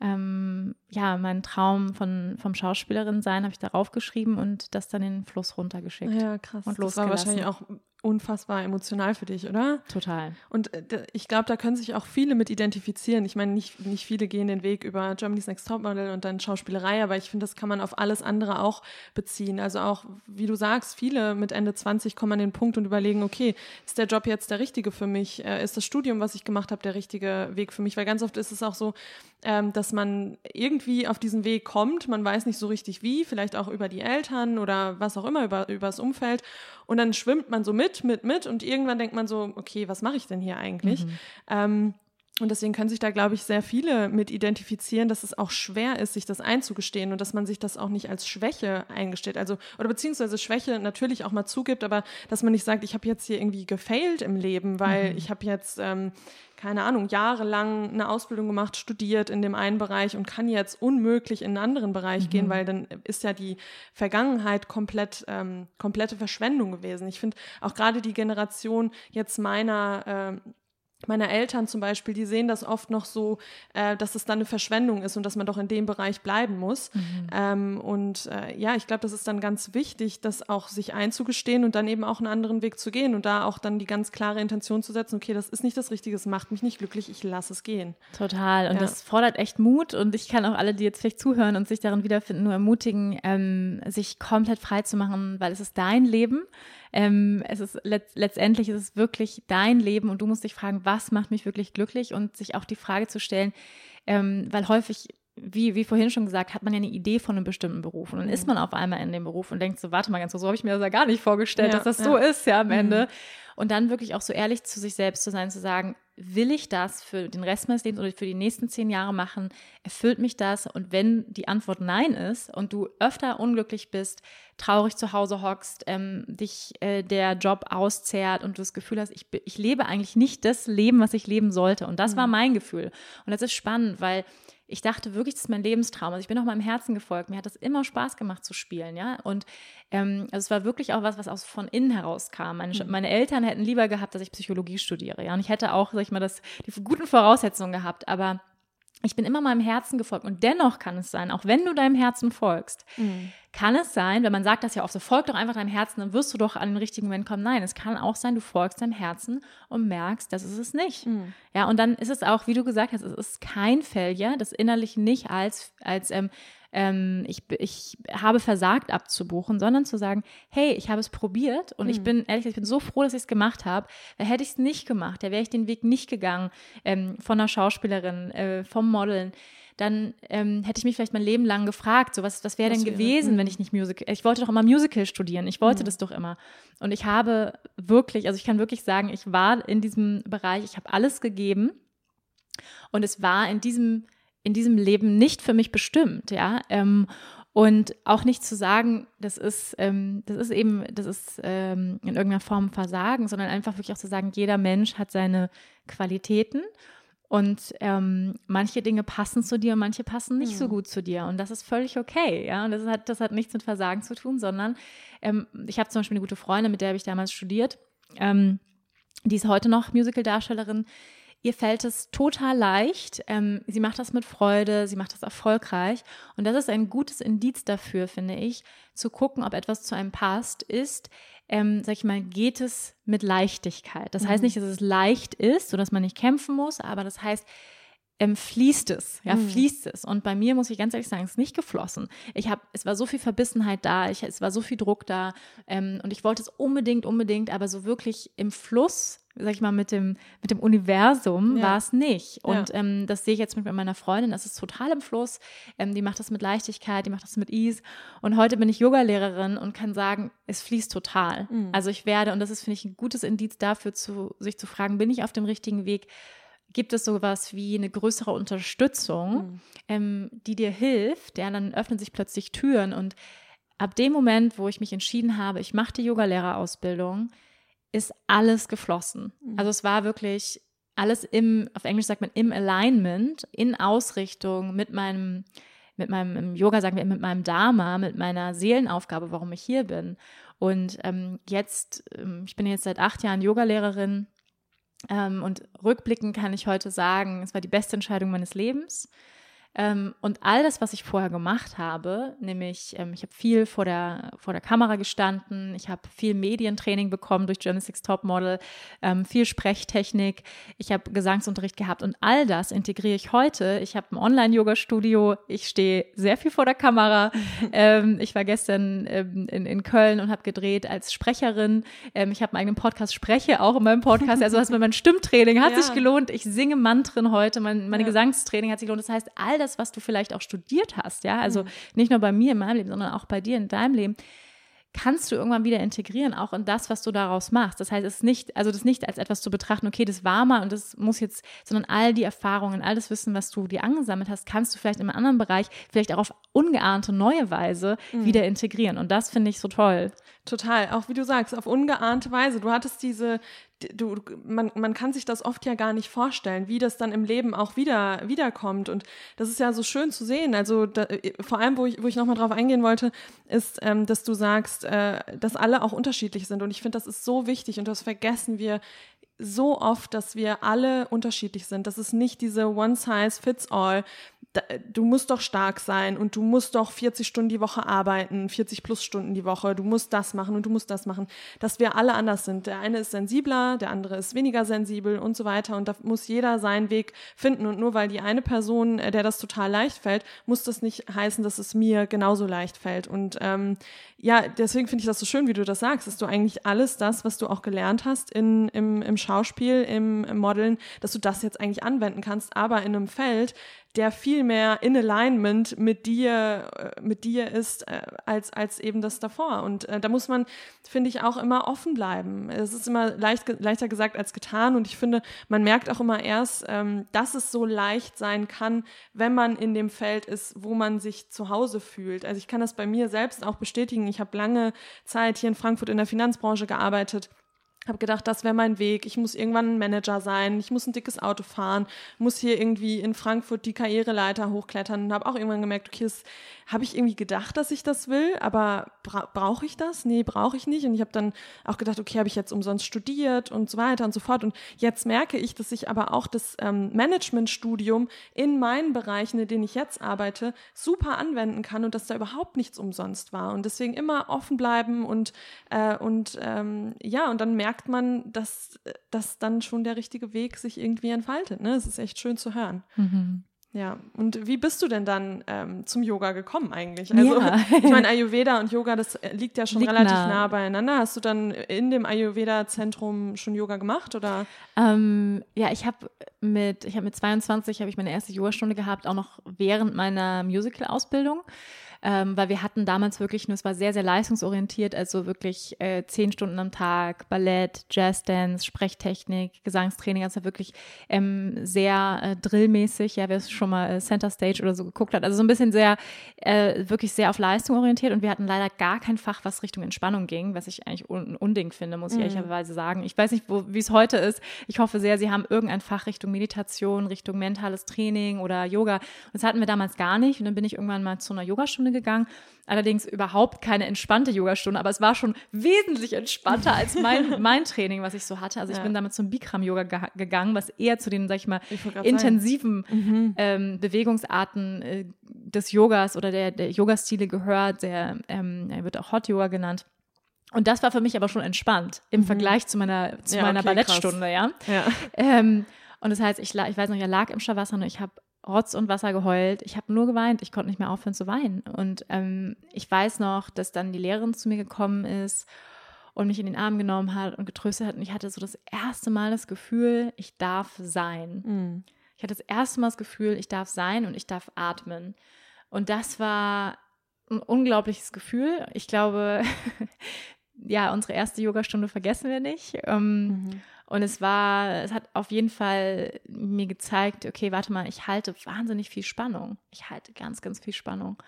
ähm, ja, meinen Traum von, vom Schauspielerin sein, habe ich darauf geschrieben und das dann in den Fluss runtergeschickt. Ja, krass. Und das war wahrscheinlich auch unfassbar emotional für dich, oder? Total. Und äh, ich glaube, da können sich auch viele mit identifizieren. Ich meine, nicht, nicht viele gehen den Weg über Germany's Next Topmodel und dann Schauspielerei, aber ich finde, das kann man auf alles andere auch beziehen. Also auch, wie du sagst, viele mit Ende 20 kommen an den Punkt und überlegen, okay, ist der Job jetzt der richtige für mich? Äh, ist das Studium, was ich gemacht habe, der richtige Weg für mich? Weil ganz oft ist es auch so, ähm, dass man irgendwie auf diesen Weg kommt, man weiß nicht so richtig wie, vielleicht auch über die Eltern oder was auch immer, über, über das Umfeld. Und dann schwimmt man so mit, mit, mit und irgendwann denkt man so, okay, was mache ich denn hier eigentlich? Mhm. Ähm, und deswegen können sich da, glaube ich, sehr viele mit identifizieren, dass es auch schwer ist, sich das einzugestehen und dass man sich das auch nicht als Schwäche eingesteht. Also, oder beziehungsweise Schwäche natürlich auch mal zugibt, aber dass man nicht sagt, ich habe jetzt hier irgendwie gefailt im Leben, weil mhm. ich habe jetzt, ähm, keine Ahnung, jahrelang eine Ausbildung gemacht, studiert in dem einen Bereich und kann jetzt unmöglich in einen anderen Bereich mhm. gehen, weil dann ist ja die Vergangenheit komplett, ähm, komplette Verschwendung gewesen. Ich finde auch gerade die Generation jetzt meiner, äh, meiner Eltern zum Beispiel, die sehen das oft noch so, äh, dass es dann eine Verschwendung ist und dass man doch in dem Bereich bleiben muss. Mhm. Ähm, und äh, ja, ich glaube, das ist dann ganz wichtig, das auch sich einzugestehen und dann eben auch einen anderen Weg zu gehen und da auch dann die ganz klare Intention zu setzen, okay, das ist nicht das Richtige, es macht mich nicht glücklich, ich lasse es gehen. Total. Und ja. das fordert echt Mut und ich kann auch alle, die jetzt vielleicht zuhören und sich darin wiederfinden, nur ermutigen, ähm, sich komplett frei zu machen, weil es ist dein Leben. Ähm, es ist let letztendlich ist es wirklich dein Leben und du musst dich fragen, was macht mich wirklich glücklich und sich auch die Frage zu stellen, ähm, weil häufig wie, wie vorhin schon gesagt, hat man ja eine Idee von einem bestimmten Beruf. Und dann ist mhm. man auf einmal in dem Beruf und denkt so, warte mal ganz so, so habe ich mir das ja gar nicht vorgestellt, ja, dass das ja. so ist, ja, am mhm. Ende. Und dann wirklich auch so ehrlich zu sich selbst zu sein, zu sagen, will ich das für den Rest meines Lebens oder für die nächsten zehn Jahre machen? Erfüllt mich das? Und wenn die Antwort Nein ist und du öfter unglücklich bist, traurig zu Hause hockst, ähm, dich äh, der Job auszehrt und du das Gefühl hast, ich, ich lebe eigentlich nicht das Leben, was ich leben sollte. Und das mhm. war mein Gefühl. Und das ist spannend, weil ich dachte wirklich, das ist mein Lebenstraum. Also ich bin auch meinem Herzen gefolgt. Mir hat das immer Spaß gemacht zu spielen, ja. Und ähm, also es war wirklich auch was, was aus von innen heraus kam. Meine, mhm. meine, Eltern hätten lieber gehabt, dass ich Psychologie studiere, ja. Und ich hätte auch, sag ich mal, das, die guten Voraussetzungen gehabt. Aber ich bin immer meinem Herzen gefolgt. Und dennoch kann es sein, auch wenn du deinem Herzen folgst, mhm. kann es sein, wenn man sagt das ja oft so, folg doch einfach deinem Herzen, dann wirst du doch an den richtigen Moment kommen. Nein, es kann auch sein, du folgst deinem Herzen und merkst, das ist es nicht. Mhm. Ja, und dann ist es auch, wie du gesagt hast, es ist kein Failure, das innerlich nicht als, als ähm, ähm, ich, ich habe versagt abzubuchen, sondern zu sagen, hey, ich habe es probiert und mhm. ich bin ehrlich, ich bin so froh, dass ich es gemacht habe. Hätte ich es nicht gemacht, da wäre ich den Weg nicht gegangen ähm, von einer Schauspielerin, äh, vom Modeln dann ähm, hätte ich mich vielleicht mein Leben lang gefragt, so was, was wäre denn gewesen, wenn mhm. ich nicht Musical, ich wollte doch immer Musical studieren, ich wollte mhm. das doch immer. Und ich habe wirklich, also ich kann wirklich sagen, ich war in diesem Bereich, ich habe alles gegeben und es war in diesem in diesem Leben nicht für mich bestimmt, ja. Ähm, und auch nicht zu sagen, das ist, ähm, das ist eben, das ist ähm, in irgendeiner Form Versagen, sondern einfach wirklich auch zu sagen, jeder Mensch hat seine Qualitäten Und ähm, manche Dinge passen zu dir und manche passen nicht mhm. so gut zu dir. Und das ist völlig okay. Ja, und das hat, das hat nichts mit Versagen zu tun, sondern ähm, ich habe zum Beispiel eine gute Freundin, mit der habe ich damals studiert. Ähm, die ist heute noch Musical-Darstellerin. Ihr fällt es total leicht. Ähm, sie macht das mit Freude, sie macht das erfolgreich. Und das ist ein gutes Indiz dafür, finde ich, zu gucken, ob etwas zu einem passt, ist, ähm, sag ich mal, geht es mit Leichtigkeit. Das mhm. heißt nicht, dass es leicht ist, so dass man nicht kämpfen muss, aber das heißt, ähm, fließt es, ja, mhm. fließt es. Und bei mir muss ich ganz ehrlich sagen, es ist nicht geflossen. Ich habe, es war so viel Verbissenheit da, ich, es war so viel Druck da ähm, und ich wollte es unbedingt, unbedingt, aber so wirklich im Fluss sag ich mal, mit dem, mit dem Universum ja. war es nicht. Und ja. ähm, das sehe ich jetzt mit meiner Freundin, das ist total im Fluss. Ähm, die macht das mit Leichtigkeit, die macht das mit Ease. Und heute bin ich Yogalehrerin und kann sagen, es fließt total. Mhm. Also ich werde, und das ist, finde ich, ein gutes Indiz dafür, zu, sich zu fragen, bin ich auf dem richtigen Weg? Gibt es sowas wie eine größere Unterstützung, mhm. ähm, die dir hilft? Ja, dann öffnen sich plötzlich Türen. Und ab dem Moment, wo ich mich entschieden habe, ich mache die Yogalehrerausbildung, ist alles geflossen. Mhm. Also es war wirklich alles im, auf Englisch sagt man im Alignment, in Ausrichtung mit meinem, mit meinem, im Yoga sagen wir, mit meinem Dharma, mit meiner Seelenaufgabe, warum ich hier bin. Und ähm, jetzt, ähm, ich bin jetzt seit acht Jahren Yogalehrerin ähm, und rückblickend kann ich heute sagen, es war die beste Entscheidung meines Lebs. Ähm, und all das, was ich vorher gemacht habe, nämlich ähm, ich habe viel vor der, vor der Kamera gestanden, ich habe viel Medientraining bekommen durch Genesis Topmodel, ähm, viel Sprechtechnik, ich habe Gesangsunterricht gehabt und all das integriere ich heute. Ich habe ein Online-Yoga-Studio, ich stehe sehr viel vor der Kamera. [laughs] Ähm, ich war gestern ähm, in, in Köln und habe gedreht als Sprecherin. Ähm, ich habe meinen eigenen Podcast, spreche auch in meinem Podcast. Also das mein [laughs] Stimmtraining hat ja. sich gelohnt. Ich singe Mantren heute, mein, meine ja. Gesangstraining hat sich gelohnt. Das heißt, all das, was du vielleicht auch studiert hast, ja, also mhm. nicht nur bei mir in meinem Leben, sondern auch bei dir in deinem Leben, kannst du irgendwann wieder integrieren, auch in das, was du daraus machst. Das heißt, es ist nicht, also das nicht als etwas zu betrachten, okay, das war mal und das muss jetzt, sondern all die Erfahrungen, all das Wissen, was du dir angesammelt hast, kannst du vielleicht in einem anderen Bereich, vielleicht auch auf ungeahnte neue Weise mhm. wieder integrieren. Und das finde ich so toll. Total, auch wie du sagst, auf ungeahnte Weise. Du hattest diese, du, man, man kann sich das oft ja gar nicht vorstellen, wie das dann im Leben auch wieder wiederkommt. Und das ist ja so schön zu sehen. Also da, vor allem, wo ich, wo ich nochmal drauf eingehen wollte, ist, ähm, dass du sagst, äh, dass alle auch unterschiedlich sind. Und ich finde, das ist so wichtig und das vergessen wir so oft, dass wir alle unterschiedlich sind. Das ist nicht diese One Size Fits All du musst doch stark sein und du musst doch 40 Stunden die Woche arbeiten, 40 plus Stunden die Woche, du musst das machen und du musst das machen, dass wir alle anders sind. Der eine ist sensibler, der andere ist weniger sensibel und so weiter. Und da muss jeder seinen Weg finden. Und nur weil die eine Person, äh, der das total leicht fällt, muss das nicht heißen, dass es mir genauso leicht fällt. Und ähm, ja, deswegen finde ich das so schön, wie du das sagst, dass du eigentlich alles das, was du auch gelernt hast in, im, im Schauspiel, im, im Modeln, dass du das jetzt eigentlich anwenden kannst, aber in einem Feld, der viel mehr in Alignment mit dir, äh, mit dir ist, äh, als, als eben das davor. Und äh, da muss man, finde ich, auch immer offen bleiben. Es ist immer leicht, leichter gesagt als getan. Und ich finde, man merkt auch immer erst, ähm, dass es so leicht sein kann, wenn man in dem Feld ist, wo man sich zu Hause fühlt. Also ich kann das bei mir selbst auch bestätigen. Ich habe lange Zeit hier in Frankfurt in der Finanzbranche gearbeitet habe gedacht, das wäre mein Weg. Ich muss irgendwann ein Manager sein. Ich muss ein dickes Auto fahren. Muss hier irgendwie in Frankfurt die Karriereleiter hochklettern. Und habe auch irgendwann gemerkt, okay, habe ich irgendwie gedacht, dass ich das will, aber bra brauche ich das? Nee, brauche ich nicht. Und ich habe dann auch gedacht, okay, habe ich jetzt umsonst studiert und so weiter und so fort. Und jetzt merke ich, dass ich aber auch das ähm, Managementstudium in meinen Bereichen, in denen ich jetzt arbeite, super anwenden kann und dass da überhaupt nichts umsonst war. Und deswegen immer offen bleiben und, äh, und ähm, ja, und dann merkt man, dass, dass dann schon der richtige Weg sich irgendwie entfaltet. Ne? Es ist echt schön zu hören. Mhm. Ja, und wie bist du denn dann ähm, zum Yoga gekommen eigentlich? Also, ja. [laughs] ich meine, Ayurveda und Yoga, das äh, liegt ja schon liegt relativ nah. nah. beieinander. Hast du dann in dem Ayurveda-Zentrum schon Yoga gemacht oder? Ähm, ja, ich habe mit, ich habe mit 22 habe ich meine erste Yogastunde gehabt, auch noch während meiner Musical-Ausbildung. Ähm, weil wir hatten damals wirklich nur, es war sehr, sehr leistungsorientiert, also wirklich äh, zehn Stunden am Tag, Ballett, Jazzdance, Sprechtechnik, Gesangstraining, also wirklich ähm, sehr äh, drillmäßig, ja, wer es schon mal äh, Center Stage oder so geguckt hat, also so ein bisschen sehr, äh, wirklich sehr auf Leistung orientiert und wir hatten leider gar kein Fach, was Richtung Entspannung ging, was ich eigentlich un unding finde, muss ich mhm. ehrlicherweise sagen. Ich weiß nicht, wie es heute ist. Ich hoffe sehr, Sie haben irgendein Fach Richtung Meditation, Richtung mentales Training oder Yoga. Das hatten wir damals gar nicht. Und dann bin ich irgendwann mal zu einer Yogastunde gegangen. Allerdings überhaupt keine entspannte Yogastunde, aber es war schon wesentlich entspannter als mein, [laughs] mein Training, was ich so hatte. Also ich ja. bin damit zum Bikram-Yoga ge gegangen, was eher zu den, sag ich mal, ich intensiven mhm. ähm, Bewegungsarten äh, des Yogas oder der, der Yoga-Stile gehört. Der, ähm, er wird auch Hot Yoga genannt. Und das war für mich aber schon entspannt im mhm. Vergleich zu meiner, zu ja, meiner okay, Ballettstunde, ja. ja. Ähm, und das heißt, ich, ich weiß noch, ich lag im Shavasana und ich habe Rotz und Wasser geheult. Ich habe nur geweint. Ich konnte nicht mehr aufhören zu weinen. Und ähm, ich weiß noch, dass dann die Lehrerin zu mir gekommen ist und mich in den Arm genommen hat und getröstet hat. Und ich hatte so das erste Mal das Gefühl, ich darf sein. Mhm. Ich hatte das erste Mal das Gefühl, ich darf sein und ich darf atmen. Und das war ein unglaubliches Gefühl. Ich glaube, [laughs] ja, unsere erste Yogastunde vergessen wir nicht. Ähm, mhm. Und es war, es hat auf jeden Fall mir gezeigt, okay, warte mal, ich halte wahnsinnig viel Spannung. Ich halte ganz, ganz viel Spannung.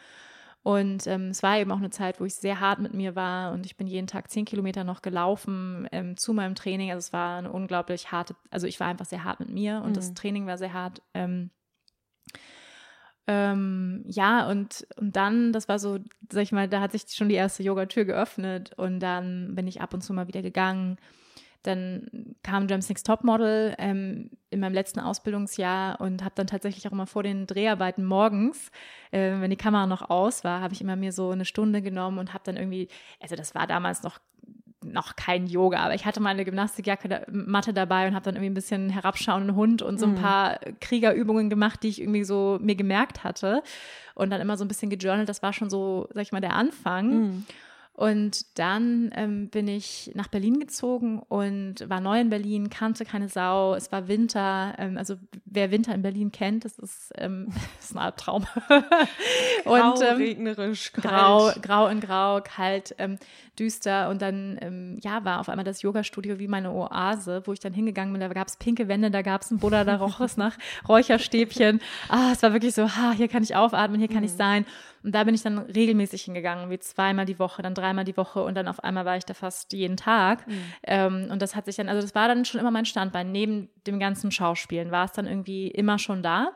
Und ähm, es war eben auch eine Zeit, wo ich sehr hart mit mir war und ich bin jeden Tag zehn Kilometer noch gelaufen ähm, zu meinem Training. Also es war eine unglaublich harte, also ich war einfach sehr hart mit mir und mhm. das Training war sehr hart. Ähm, ähm, ja, und, und dann, das war so, sag ich mal, da hat sich schon die erste Yogatür geöffnet und dann bin ich ab und zu mal wieder gegangen dann kam Drumsticks Topmodel ähm, in meinem letzten Ausbildungsjahr und habe dann tatsächlich auch immer vor den Dreharbeiten morgens, äh, wenn die Kamera noch aus war, habe ich immer mir so eine Stunde genommen und habe dann irgendwie, also das war damals noch noch kein Yoga, aber ich hatte meine Gymnastikjacke da, Matte dabei und habe dann irgendwie ein bisschen herabschauenden Hund und so ein mhm. paar Kriegerübungen gemacht, die ich irgendwie so mir gemerkt hatte und dann immer so ein bisschen gejournalt. Das war schon so, sag ich mal, der Anfang. Mhm. Und dann ähm, bin ich nach Berlin gezogen und war neu in Berlin, kannte keine Sau. Es war Winter. Ähm, also wer Winter in Berlin kennt, das ist, ähm, [laughs] das ist ein Albtraum. grau, [laughs] und, ähm, regnerisch, kalt. Grau, grau in grau, kalt, ähm, düster. Und dann ähm, ja, war auf einmal das Yoga-Studio wie meine Oase, wo ich dann hingegangen bin. Da gab es pinke Wände, da gab es einen Buddha, da roch es nach Räucherstäbchen. Ah, es war wirklich so, ha, hier kann ich aufatmen, hier kann mhm. ich sein. Und da bin ich dann regelmäßig hingegangen, wie zweimal die Woche, dann dreimal die Woche und dann auf einmal war ich da fast jeden Tag. Mhm. Ähm, und das hat sich dann, also das war dann schon immer mein Standbein. Neben dem ganzen Schauspielen war es dann irgendwie immer schon da.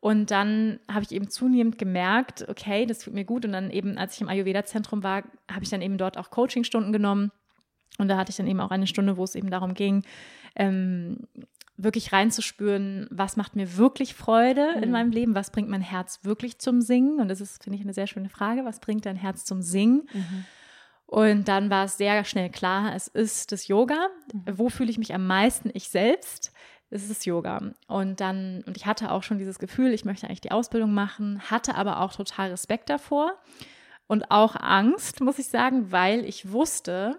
Und dann habe ich eben zunehmend gemerkt, okay, das tut mir gut. Und dann eben, als ich im Ayurveda-Zentrum war, habe ich dann eben dort auch Coachingstunden genommen. Und da hatte ich dann eben auch eine Stunde, wo es eben darum ging, ähm, wirklich reinzuspüren, was macht mir wirklich Freude mhm. in meinem Leben, was bringt mein Herz wirklich zum Singen. Und das ist, finde ich, eine sehr schöne Frage, was bringt dein Herz zum Singen? Mhm. Und dann war es sehr schnell klar, es ist das Yoga. Mhm. Wo fühle ich mich am meisten ich selbst? Es ist Yoga. Und dann, und ich hatte auch schon dieses Gefühl, ich möchte eigentlich die Ausbildung machen, hatte aber auch total Respekt davor und auch Angst, muss ich sagen, weil ich wusste,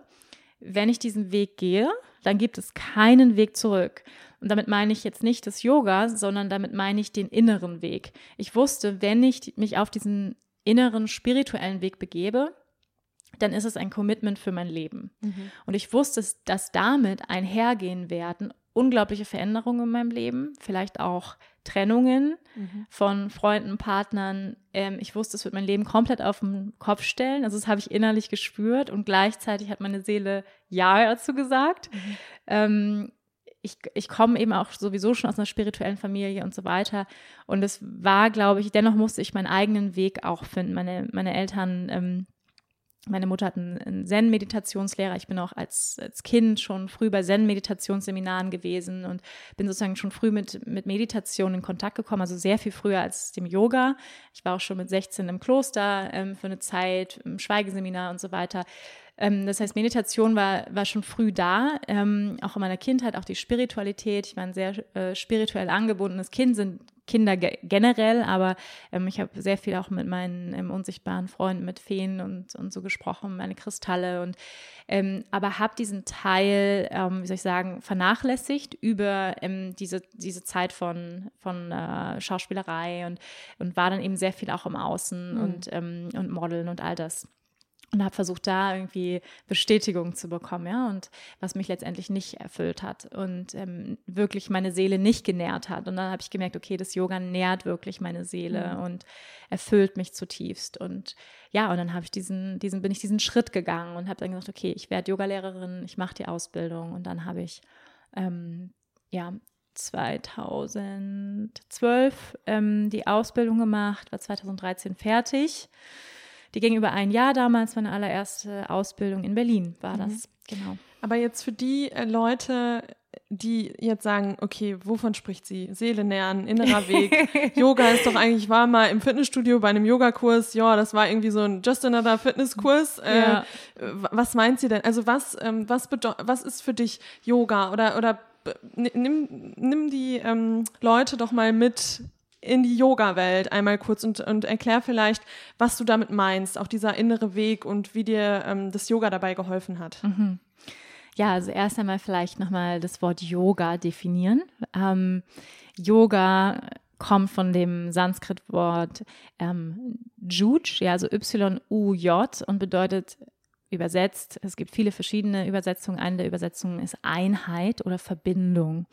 wenn ich diesen Weg gehe, dann gibt es keinen Weg zurück. Und damit meine ich jetzt nicht das Yoga, sondern damit meine ich den inneren Weg. Ich wusste, wenn ich mich auf diesen inneren spirituellen Weg begebe, dann ist es ein Commitment für mein Leben. Mhm. Und ich wusste, dass damit einhergehen werden unglaubliche Veränderungen in meinem Leben, vielleicht auch Trennungen mhm. von Freunden, Partnern. Ähm, ich wusste, es wird mein Leben komplett auf den Kopf stellen. Also das habe ich innerlich gespürt und gleichzeitig hat meine Seele Ja dazu gesagt. Mhm. Ähm, ich, ich komme eben auch sowieso schon aus einer spirituellen Familie und so weiter. Und es war, glaube ich, dennoch musste ich meinen eigenen Weg auch finden. Meine, meine Eltern, ähm, meine Mutter hat einen Zen-Meditationslehrer. Ich bin auch als, als Kind schon früh bei Zen-Meditationsseminaren gewesen und bin sozusagen schon früh mit, mit Meditation in Kontakt gekommen, also sehr viel früher als dem Yoga. Ich war auch schon mit 16 im Kloster ähm, für eine Zeit, im Schweigeseminar und so weiter. Ähm, das heißt, Meditation war, war schon früh da, ähm, auch in meiner Kindheit, auch die Spiritualität. Ich war ein sehr äh, spirituell angebundenes Kind, sind Kinder ge generell, aber ähm, ich habe sehr viel auch mit meinen ähm, unsichtbaren Freunden, mit Feen und, und so gesprochen, meine Kristalle und ähm, aber habe diesen Teil, ähm, wie soll ich sagen, vernachlässigt über ähm, diese, diese Zeit von, von äh, Schauspielerei und, und war dann eben sehr viel auch im Außen mhm. und, ähm, und Modeln und all das und habe versucht, da irgendwie Bestätigung zu bekommen, ja, und was mich letztendlich nicht erfüllt hat und ähm, wirklich meine Seele nicht genährt hat. Und dann habe ich gemerkt, okay, das Yoga nährt wirklich meine Seele mhm. und erfüllt mich zutiefst. Und ja, und dann habe ich diesen, diesen, bin ich diesen Schritt gegangen und habe dann gesagt, okay, ich werde Yogalehrerin, ich mache die Ausbildung. Und dann habe ich ähm, ja 2012 ähm, die Ausbildung gemacht, war 2013 fertig die ging über ein Jahr damals, meine allererste Ausbildung in Berlin war das. Mhm. Genau. Aber jetzt für die äh, Leute, die jetzt sagen, okay, wovon spricht sie? Seele nähern, innerer Weg. [laughs] Yoga ist doch eigentlich, war mal im Fitnessstudio bei einem Yogakurs, ja, das war irgendwie so ein Just Another Fitnesskurs. Äh, ja. Was meint sie denn? Also was, ähm, was, was ist für dich Yoga? Oder, oder nimm, nimm die ähm, Leute doch mal mit in die Yoga-Welt einmal kurz und, und erklär vielleicht, was du damit meinst, auch dieser innere Weg und wie dir ähm, das Yoga dabei geholfen hat. Mhm. Ja, also erst einmal vielleicht nochmal das Wort Yoga definieren. Ähm, Yoga kommt von dem Sanskrit-Wort ähm, Juj, ja, also Y-U-J und bedeutet übersetzt, es gibt viele verschiedene Übersetzungen. Eine der Übersetzungen ist Einheit oder Verbindung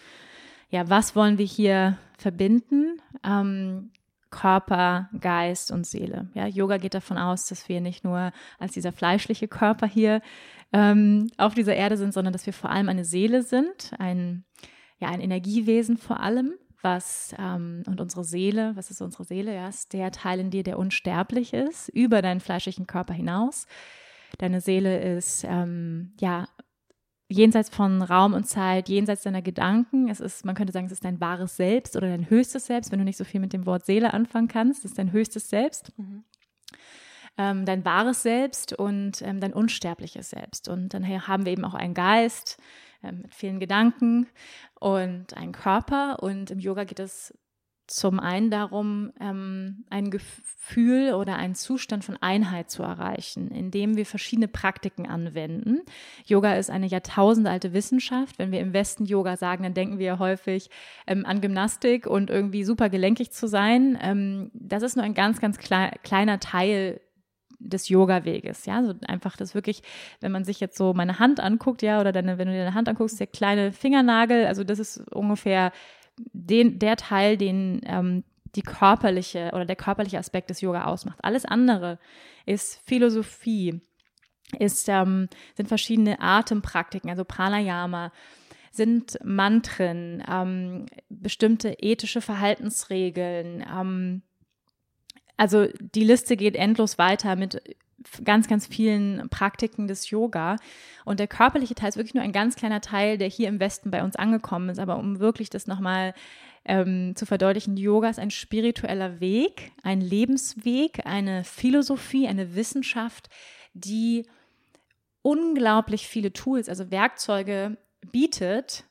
ja, was wollen wir hier verbinden? Ähm, Körper, Geist und Seele. Ja, Yoga geht davon aus, dass wir nicht nur als dieser fleischliche Körper hier ähm, auf dieser Erde sind, sondern dass wir vor allem eine Seele sind, ein, ja, ein Energiewesen vor allem, was ähm, und unsere Seele, was ist unsere Seele? Ja, ist der Teil in dir, der unsterblich ist, über deinen fleischlichen Körper hinaus. Deine Seele ist ähm, ja jenseits von Raum und Zeit, jenseits deiner Gedanken. Es ist, man könnte sagen, es ist dein wahres Selbst oder dein höchstes Selbst, wenn du nicht so viel mit dem Wort Seele anfangen kannst. Es ist dein höchstes Selbst. Mhm. Ähm, dein wahres Selbst und ähm, dein unsterbliches Selbst. Und dann haben wir eben auch einen Geist äh, mit vielen Gedanken und einen Körper. Und im Yoga geht es zum einen darum, ähm, ein Gefühl oder einen Zustand von Einheit zu erreichen, indem wir verschiedene Praktiken anwenden. Yoga ist eine jahrtausendealte Wissenschaft. Wenn wir im Westen Yoga sagen, dann denken wir häufig ähm, an Gymnastik und irgendwie super gelenkig zu sein. Ähm, das ist nur ein ganz, ganz klei kleiner Teil des Yoga-Weges, ja, so einfach das wirklich, wenn man sich jetzt so meine Hand anguckt, ja, oder deine, wenn du dir deine Hand anguckst, der kleine Fingernagel, also das ist ungefähr den, der Teil, den ähm, die körperliche oder der körperliche Aspekt des Yoga ausmacht. Alles andere ist Philosophie, ist, ähm, sind verschiedene Atempraktiken, also Pranayama, sind Mantren, ähm, bestimmte ethische Verhaltensregeln. Ähm, also die Liste geht endlos weiter mit ganz, ganz vielen Praktiken des Yoga. Und der körperliche Teil ist wirklich nur ein ganz kleiner Teil, der hier im Westen bei uns angekommen ist. Aber um wirklich das nochmal ähm, zu verdeutlichen, Yoga ist ein spiritueller Weg, ein Lebensweg, eine Philosophie, eine Wissenschaft, die unglaublich viele Tools, also Werkzeuge bietet,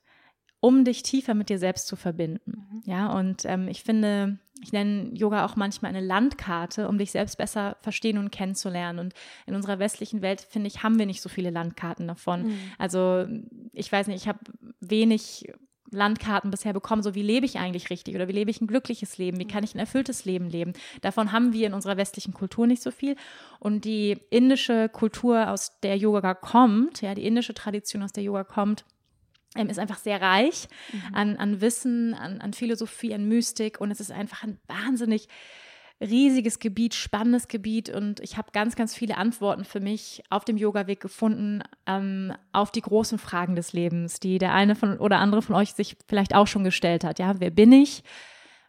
um dich tiefer mit dir selbst zu verbinden. Mhm. Ja, und ähm, ich finde, ich nenne Yoga auch manchmal eine Landkarte, um dich selbst besser verstehen und kennenzulernen. Und in unserer westlichen Welt, finde ich, haben wir nicht so viele Landkarten davon. Mhm. Also ich weiß nicht, ich habe wenig Landkarten bisher bekommen, so wie lebe ich eigentlich richtig oder wie lebe ich ein glückliches Leben, wie kann ich ein erfülltes Leben leben. Davon haben wir in unserer westlichen Kultur nicht so viel. Und die indische Kultur, aus der Yoga kommt, ja, die indische Tradition, aus der Yoga kommt, ist einfach sehr reich mhm. an, an Wissen, an, an Philosophie, an Mystik und es ist einfach ein wahnsinnig riesiges Gebiet, spannendes Gebiet und ich habe ganz, ganz viele Antworten für mich auf dem Yoga-Weg gefunden ähm, auf die großen Fragen des Lebens, die der eine von oder andere von euch sich vielleicht auch schon gestellt hat. Ja, wer bin ich?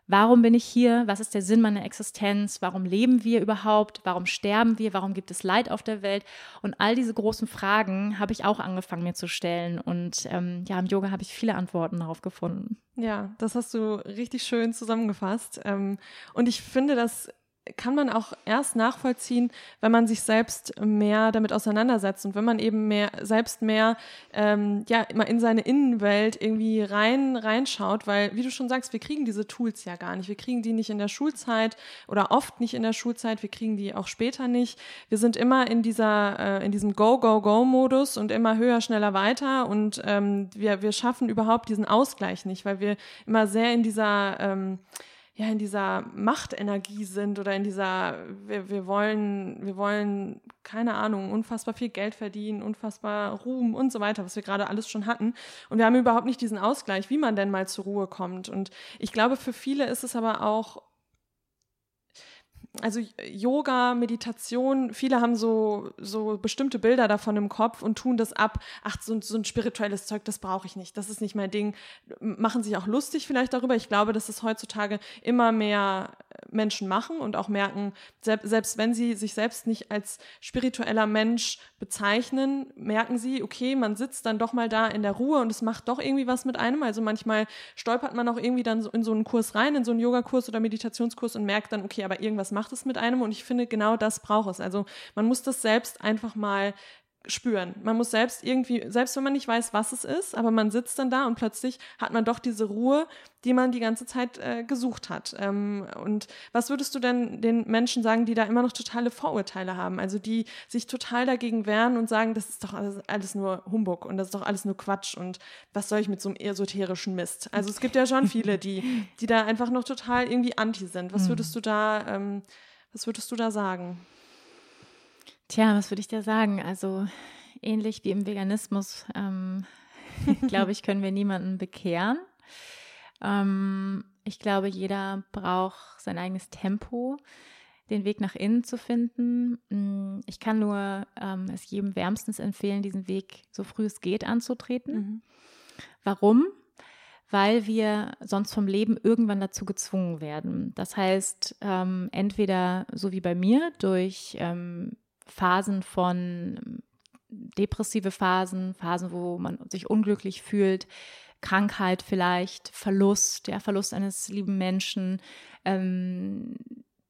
Warum bin ich hier? Was ist der Sinn meiner Existenz? Warum leben wir überhaupt? Warum sterben wir? Warum gibt es Leid auf der Welt? Und all diese großen Fragen habe ich auch angefangen mir zu stellen. Und ähm, ja, im Yoga habe ich viele Antworten darauf gefunden. Ja, das hast du richtig schön zusammengefasst. Ähm, und ich finde das kann man auch erst nachvollziehen, wenn man sich selbst mehr damit auseinandersetzt und wenn man eben mehr selbst mehr ähm, ja immer in seine Innenwelt irgendwie rein reinschaut, weil wie du schon sagst, wir kriegen diese Tools ja gar nicht. Wir kriegen die nicht in der Schulzeit oder oft nicht in der Schulzeit. Wir kriegen die auch später nicht. Wir sind immer in dieser äh, in diesem Go Go Go Modus und immer höher, schneller, weiter und ähm, wir wir schaffen überhaupt diesen Ausgleich nicht, weil wir immer sehr in dieser ähm, ja in dieser Machtenergie sind oder in dieser wir, wir wollen wir wollen keine Ahnung unfassbar viel Geld verdienen unfassbar Ruhm und so weiter was wir gerade alles schon hatten. Und wir haben überhaupt nicht diesen Ausgleich wie man denn mal zur Ruhe kommt. Und ich glaube für viele ist es aber auch also Yoga, Meditation, viele haben so, so bestimmte Bilder davon im Kopf und tun das ab. Ach, so, so ein spirituelles Zeug, das brauche ich nicht. Das ist nicht mein Ding. Machen sich auch lustig vielleicht darüber. Ich glaube, dass es heutzutage immer mehr Menschen machen und auch merken, selbst wenn sie sich selbst nicht als spiritueller Mensch bezeichnen, merken sie, okay, man sitzt dann doch mal da in der Ruhe und es macht doch irgendwie was mit einem. Also manchmal stolpert man auch irgendwie dann in so einen Kurs rein, in so einen Yogakurs oder Meditationskurs und merkt dann, okay, aber irgendwas macht es mit einem und ich finde, genau das braucht es. Also man muss das selbst einfach mal spüren. Man muss selbst irgendwie, selbst wenn man nicht weiß, was es ist, aber man sitzt dann da und plötzlich hat man doch diese Ruhe, die man die ganze Zeit äh, gesucht hat. Ähm, und was würdest du denn den Menschen sagen, die da immer noch totale Vorurteile haben? Also die sich total dagegen wehren und sagen, das ist doch alles, alles nur Humbug und das ist doch alles nur Quatsch und was soll ich mit so einem esoterischen Mist? Also es gibt ja schon viele, die, die da einfach noch total irgendwie anti sind. Was mhm. würdest du da, ähm, was würdest du da sagen? Tja, was würde ich da sagen? Also ähnlich wie im Veganismus, ähm, [laughs] glaube ich, können wir niemanden bekehren. Ähm, ich glaube, jeder braucht sein eigenes Tempo, den Weg nach innen zu finden. Mm, ich kann nur ähm, es jedem wärmstens empfehlen, diesen Weg so früh es geht anzutreten. Mhm. Warum? Weil wir sonst vom Leben irgendwann dazu gezwungen werden. Das heißt, ähm, entweder so wie bei mir durch ähm, Phasen von depressive Phasen, Phasen, wo man sich unglücklich fühlt, Krankheit vielleicht, Verlust, der Verlust eines lieben Menschen, ähm,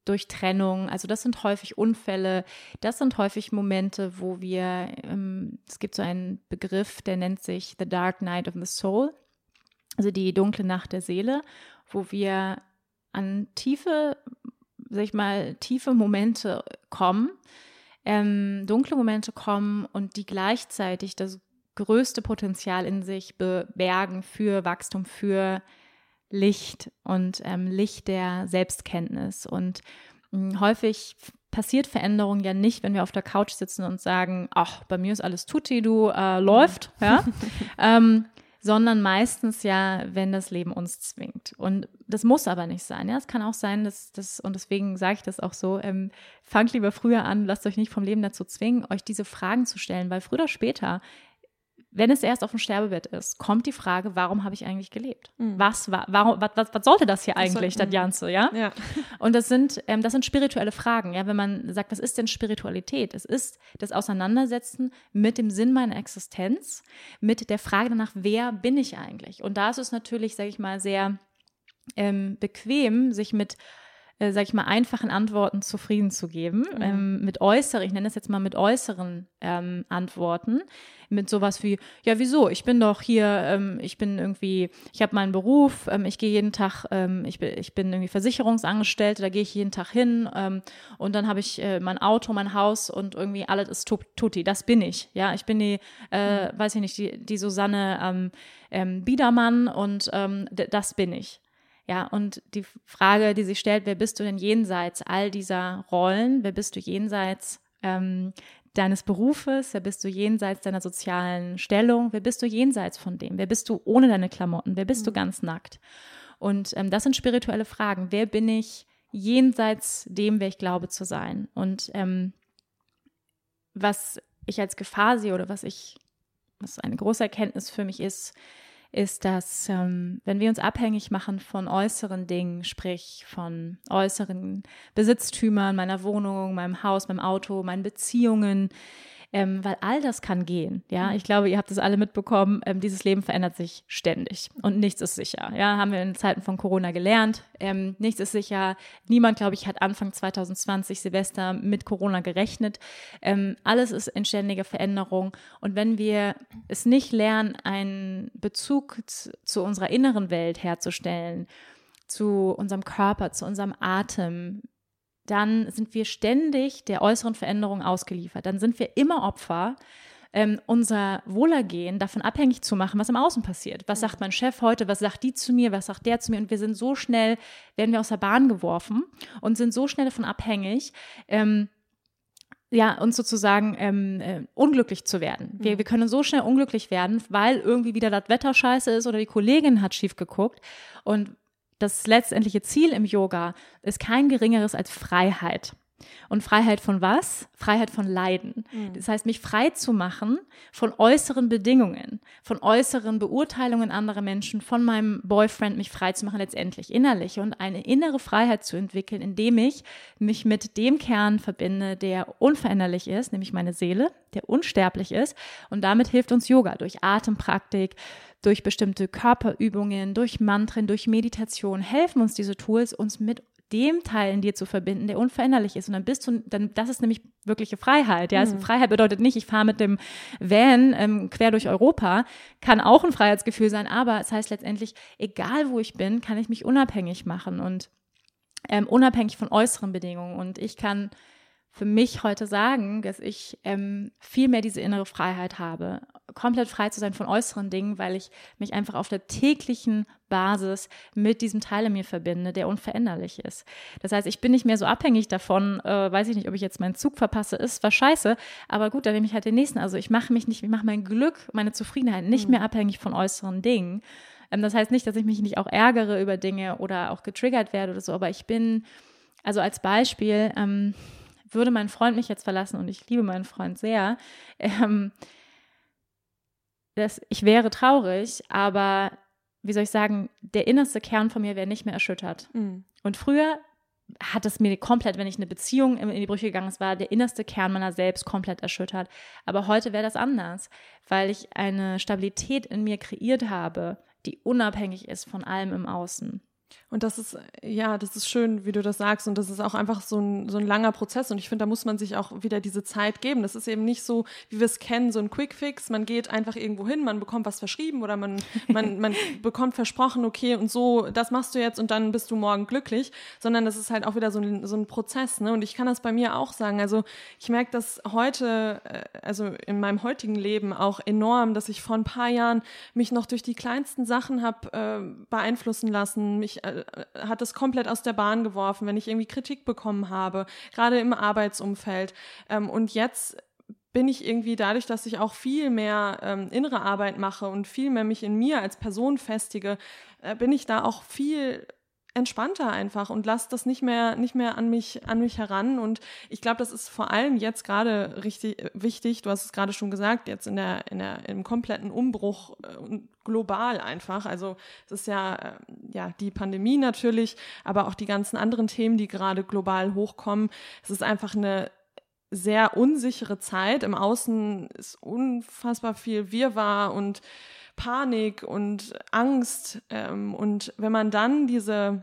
durch Trennung. Also das sind häufig Unfälle, das sind häufig Momente, wo wir, ähm, es gibt so einen Begriff, der nennt sich The Dark Night of the Soul, also die dunkle Nacht der Seele, wo wir an tiefe, sag ich mal, tiefe Momente kommen, ähm, dunkle Momente kommen und die gleichzeitig das größte Potenzial in sich bebergen für Wachstum, für Licht und ähm, Licht der Selbstkenntnis. Und mh, hm, häufig passiert Veränderung ja nicht, wenn wir auf der Couch sitzen und sagen, ach, bei mir ist alles tutti, du äh, läuft, ja. [laughs] ähm, sondern meistens ja, wenn das Leben uns zwingt. Und das muss aber nicht sein. Ja, es kann auch sein, dass das, und deswegen sage ich das auch so, ähm, fangt lieber früher an, lasst euch nicht vom Leben dazu zwingen, euch diese Fragen zu stellen, weil früher oder später wenn es erst auf dem Sterbebett ist, kommt die Frage, warum habe ich eigentlich gelebt? Mhm. Was war, warum, was, was, was, sollte das hier eigentlich, soll, das Ganze, ja? ja? Und das sind, ähm, das sind spirituelle Fragen, ja, wenn man sagt, was ist denn Spiritualität? Es ist das Auseinandersetzen mit dem Sinn meiner Existenz, mit der Frage danach, wer bin ich eigentlich? Und da ist es natürlich, sage ich mal, sehr ähm, bequem, sich mit äh, sag ich mal, einfachen Antworten zufrieden zu geben. Mhm. Ähm, mit äußeren, ich nenne das jetzt mal mit äußeren ähm, Antworten. Mit sowas wie, ja, wieso? Ich bin doch hier, ähm, ich bin irgendwie, ich habe meinen Beruf, ähm, ich gehe jeden Tag, ähm, ich, bin, ich bin irgendwie Versicherungsangestellte, da gehe ich jeden Tag hin ähm, und dann habe ich äh, mein Auto, mein Haus und irgendwie alles ist tutti. Das bin ich. Ja, ich bin die, äh, mhm. weiß ich nicht, die, die Susanne Biedermann und das bin ich. Ja, und die Frage, die sich stellt, wer bist du denn jenseits all dieser Rollen? Wer bist du jenseits ähm, deines Berufes? Wer bist du jenseits deiner sozialen Stellung? Wer bist du jenseits von dem? Wer bist du ohne deine Klamotten? Wer bist mhm. du ganz nackt? Und ähm, das sind spirituelle Fragen. Wer bin ich jenseits dem, wer ich glaube zu sein? Und ähm, was ich als Gefahr sehe oder was ich, was eine große Erkenntnis für mich ist, ist, dass ähm, wenn wir uns abhängig machen von äußeren Dingen, sprich von äußeren Besitztümern, meiner Wohnung, meinem Haus, meinem Auto, meinen Beziehungen, ähm, weil all das kann gehen. Ja, ich glaube, ihr habt es alle mitbekommen. Ähm, dieses Leben verändert sich ständig und nichts ist sicher. Ja, haben wir in Zeiten von Corona gelernt. Ähm, nichts ist sicher. Niemand, glaube ich, hat Anfang 2020 Silvester mit Corona gerechnet. Ähm, alles ist in ständiger Veränderung. Und wenn wir es nicht lernen, einen Bezug zu unserer inneren Welt herzustellen, zu unserem Körper, zu unserem Atem, dann sind wir ständig der äußeren Veränderung ausgeliefert. Dann sind wir immer Opfer, ähm, unser Wohlergehen davon abhängig zu machen, was im Außen passiert. Was sagt mein Chef heute? Was sagt die zu mir? Was sagt der zu mir? Und wir sind so schnell, werden wir aus der Bahn geworfen und sind so schnell davon abhängig, ähm, ja, uns sozusagen ähm, äh, unglücklich zu werden. Wir, mhm. wir können so schnell unglücklich werden, weil irgendwie wieder das Wetter scheiße ist oder die Kollegin hat schief geguckt. Und das letztendliche Ziel im Yoga ist kein geringeres als Freiheit. Und Freiheit von was? Freiheit von Leiden. Mhm. Das heißt, mich frei zu machen von äußeren Bedingungen, von äußeren Beurteilungen anderer Menschen, von meinem Boyfriend mich frei zu machen letztendlich innerlich und eine innere Freiheit zu entwickeln, indem ich mich mit dem Kern verbinde, der unveränderlich ist, nämlich meine Seele, der unsterblich ist. Und damit hilft uns Yoga durch Atempraktik, durch bestimmte Körperübungen, durch Mantren, durch Meditation helfen uns diese Tools, uns mit dem Teil in dir zu verbinden, der unveränderlich ist. Und dann bist du, dann, das ist nämlich wirkliche Freiheit. Ja, also mhm. Freiheit bedeutet nicht, ich fahre mit dem Van ähm, quer durch Europa, kann auch ein Freiheitsgefühl sein, aber es heißt letztendlich, egal wo ich bin, kann ich mich unabhängig machen und ähm, unabhängig von äußeren Bedingungen. Und ich kann für mich heute sagen, dass ich ähm, viel mehr diese innere Freiheit habe, komplett frei zu sein von äußeren Dingen, weil ich mich einfach auf der täglichen Basis mit diesem Teil in mir verbinde, der unveränderlich ist. Das heißt, ich bin nicht mehr so abhängig davon, äh, weiß ich nicht, ob ich jetzt meinen Zug verpasse, ist war scheiße, aber gut, dann nehme ich halt den nächsten. Also ich mache mich nicht, ich mache mein Glück, meine Zufriedenheit nicht mhm. mehr abhängig von äußeren Dingen. Ähm, das heißt nicht, dass ich mich nicht auch ärgere über Dinge oder auch getriggert werde oder so, aber ich bin, also als Beispiel, ähm, würde mein Freund mich jetzt verlassen und ich liebe meinen Freund sehr, ähm, das, ich wäre traurig, aber wie soll ich sagen, der innerste Kern von mir wäre nicht mehr erschüttert. Mhm. Und früher hat es mir komplett, wenn ich eine Beziehung in die Brüche gegangen ist, war der innerste Kern meiner selbst komplett erschüttert. Aber heute wäre das anders, weil ich eine Stabilität in mir kreiert habe, die unabhängig ist von allem im Außen. Und das ist, ja, das ist schön, wie du das sagst. Und das ist auch einfach so ein, so ein langer Prozess. Und ich finde, da muss man sich auch wieder diese Zeit geben. Das ist eben nicht so, wie wir es kennen, so ein Quick-Fix. Man geht einfach irgendwo hin, man bekommt was verschrieben oder man, [laughs] man, man bekommt versprochen, okay, und so, das machst du jetzt und dann bist du morgen glücklich. Sondern das ist halt auch wieder so ein, so ein Prozess. Ne? Und ich kann das bei mir auch sagen. Also ich merke das heute, äh, also in meinem heutigen Leben auch enorm, dass ich vor ein paar Jahren mich noch durch die kleinsten Sachen habe äh, beeinflussen lassen, mich äh, hat es komplett aus der Bahn geworfen, wenn ich irgendwie Kritik bekommen habe, gerade im Arbeitsumfeld. Ähm, und jetzt bin ich irgendwie dadurch, dass ich auch viel mehr ähm, innere Arbeit mache und viel mehr mich in mir als Person festige, äh, bin ich da auch viel entspannter einfach und lass das nicht mehr nicht mehr an mich an mich heran. Und ich glaube das ist vor allem jetzt gerade richtig äh, wichtig. Du hast es gerade schon gesagt jetzt in der in der im kompletten Umbruch äh, global einfach. Also es ist ja äh, ja die Pandemie natürlich aber auch die ganzen anderen Themen die gerade global hochkommen. Es ist einfach eine sehr unsichere Zeit. Im Außen ist unfassbar viel Wirrwarr und Panik und Angst. Ähm, und wenn man dann diese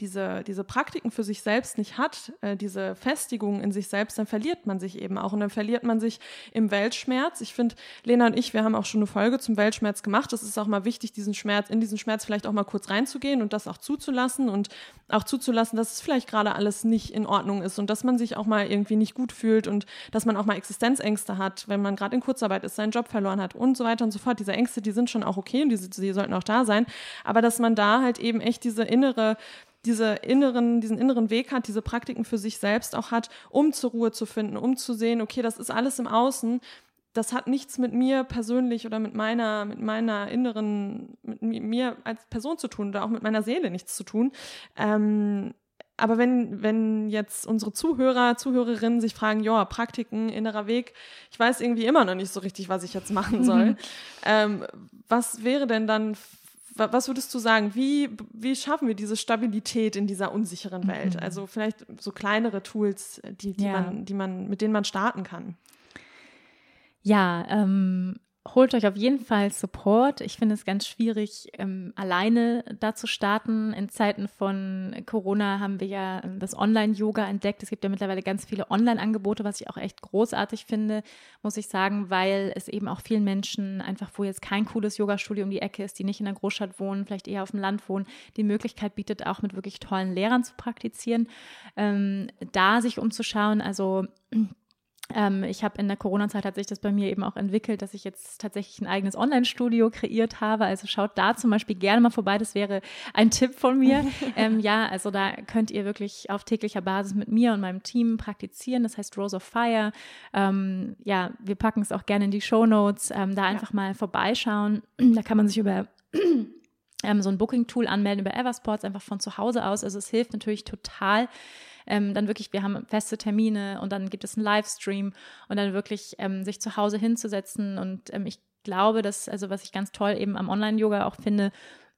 diese, diese Praktiken für sich selbst nicht hat, äh, diese Festigung in sich selbst, dann verliert man sich eben auch. Und dann verliert man sich im Weltschmerz. Ich finde, Lena und ich, wir haben auch schon eine Folge zum Weltschmerz gemacht. Es ist auch mal wichtig, diesen Schmerz, in diesen Schmerz vielleicht auch mal kurz reinzugehen und das auch zuzulassen und auch zuzulassen, dass es vielleicht gerade alles nicht in Ordnung ist und dass man sich auch mal irgendwie nicht gut fühlt und dass man auch mal Existenzängste hat, wenn man gerade in Kurzarbeit ist, seinen Job verloren hat und so weiter und so fort. Diese Ängste, die sind schon auch okay und die, die sollten auch da sein. Aber dass man da halt eben echt diese innere diese inneren, diesen inneren Weg hat, diese Praktiken für sich selbst auch hat, um zur Ruhe zu finden, um zu sehen, okay, das ist alles im Außen, das hat nichts mit mir persönlich oder mit meiner, mit meiner inneren, mit mir als Person zu tun oder auch mit meiner Seele nichts zu tun. Ähm, aber wenn, wenn jetzt unsere Zuhörer, Zuhörerinnen sich fragen, ja, Praktiken, innerer Weg, ich weiß irgendwie immer noch nicht so richtig, was ich jetzt machen soll. ähm, was wäre denn dann was würdest du sagen, wie, wie schaffen wir diese Stabilität in dieser unsicheren Welt? Mhm. Also vielleicht so kleinere Tools, die, die, ja. man, die man, mit denen man starten kann. Ja, ähm, holt euch auf jeden Fall Support. Ich finde es ganz schwierig, ähm, alleine da zu starten. In Zeiten von Corona haben wir ja ähm, das Online-Yoga entdeckt. Es gibt ja mittlerweile ganz viele Online-Angebote, was ich auch echt großartig finde, muss ich sagen, weil es eben auch vielen Menschen einfach, wo jetzt kein cooles Yoga-Studio um die Ecke ist, die nicht in der Großstadt wohnen, vielleicht eher auf dem Land wohnen, die Möglichkeit bietet, auch mit wirklich tollen Lehrern zu praktizieren, ähm, da sich umzuschauen. Also ähm, ich habe in der Corona-Zeit hat sich das bei mir eben auch entwickelt, dass ich jetzt tatsächlich ein eigenes Online-Studio kreiert habe. Also schaut da zum Beispiel gerne mal vorbei. Das wäre ein Tipp von mir. [laughs] ähm, ja, also da könnt ihr wirklich auf täglicher Basis mit mir und meinem Team praktizieren. Das heißt Rose of Fire. Ähm, ja, wir packen es auch gerne in die Show Notes. Ähm, da einfach ja. mal vorbeischauen. [clears throat] da kann man sich über [clears throat] ähm, so ein Booking-Tool anmelden über Eversports, einfach von zu Hause aus. Also es hilft natürlich total, ähm, dann wirklich, wir haben feste Termine und dann gibt es einen Livestream und dann wirklich ähm, sich zu Hause hinzusetzen. Und ähm, ich glaube, dass, also was ich ganz toll eben am Online-Yoga auch finde,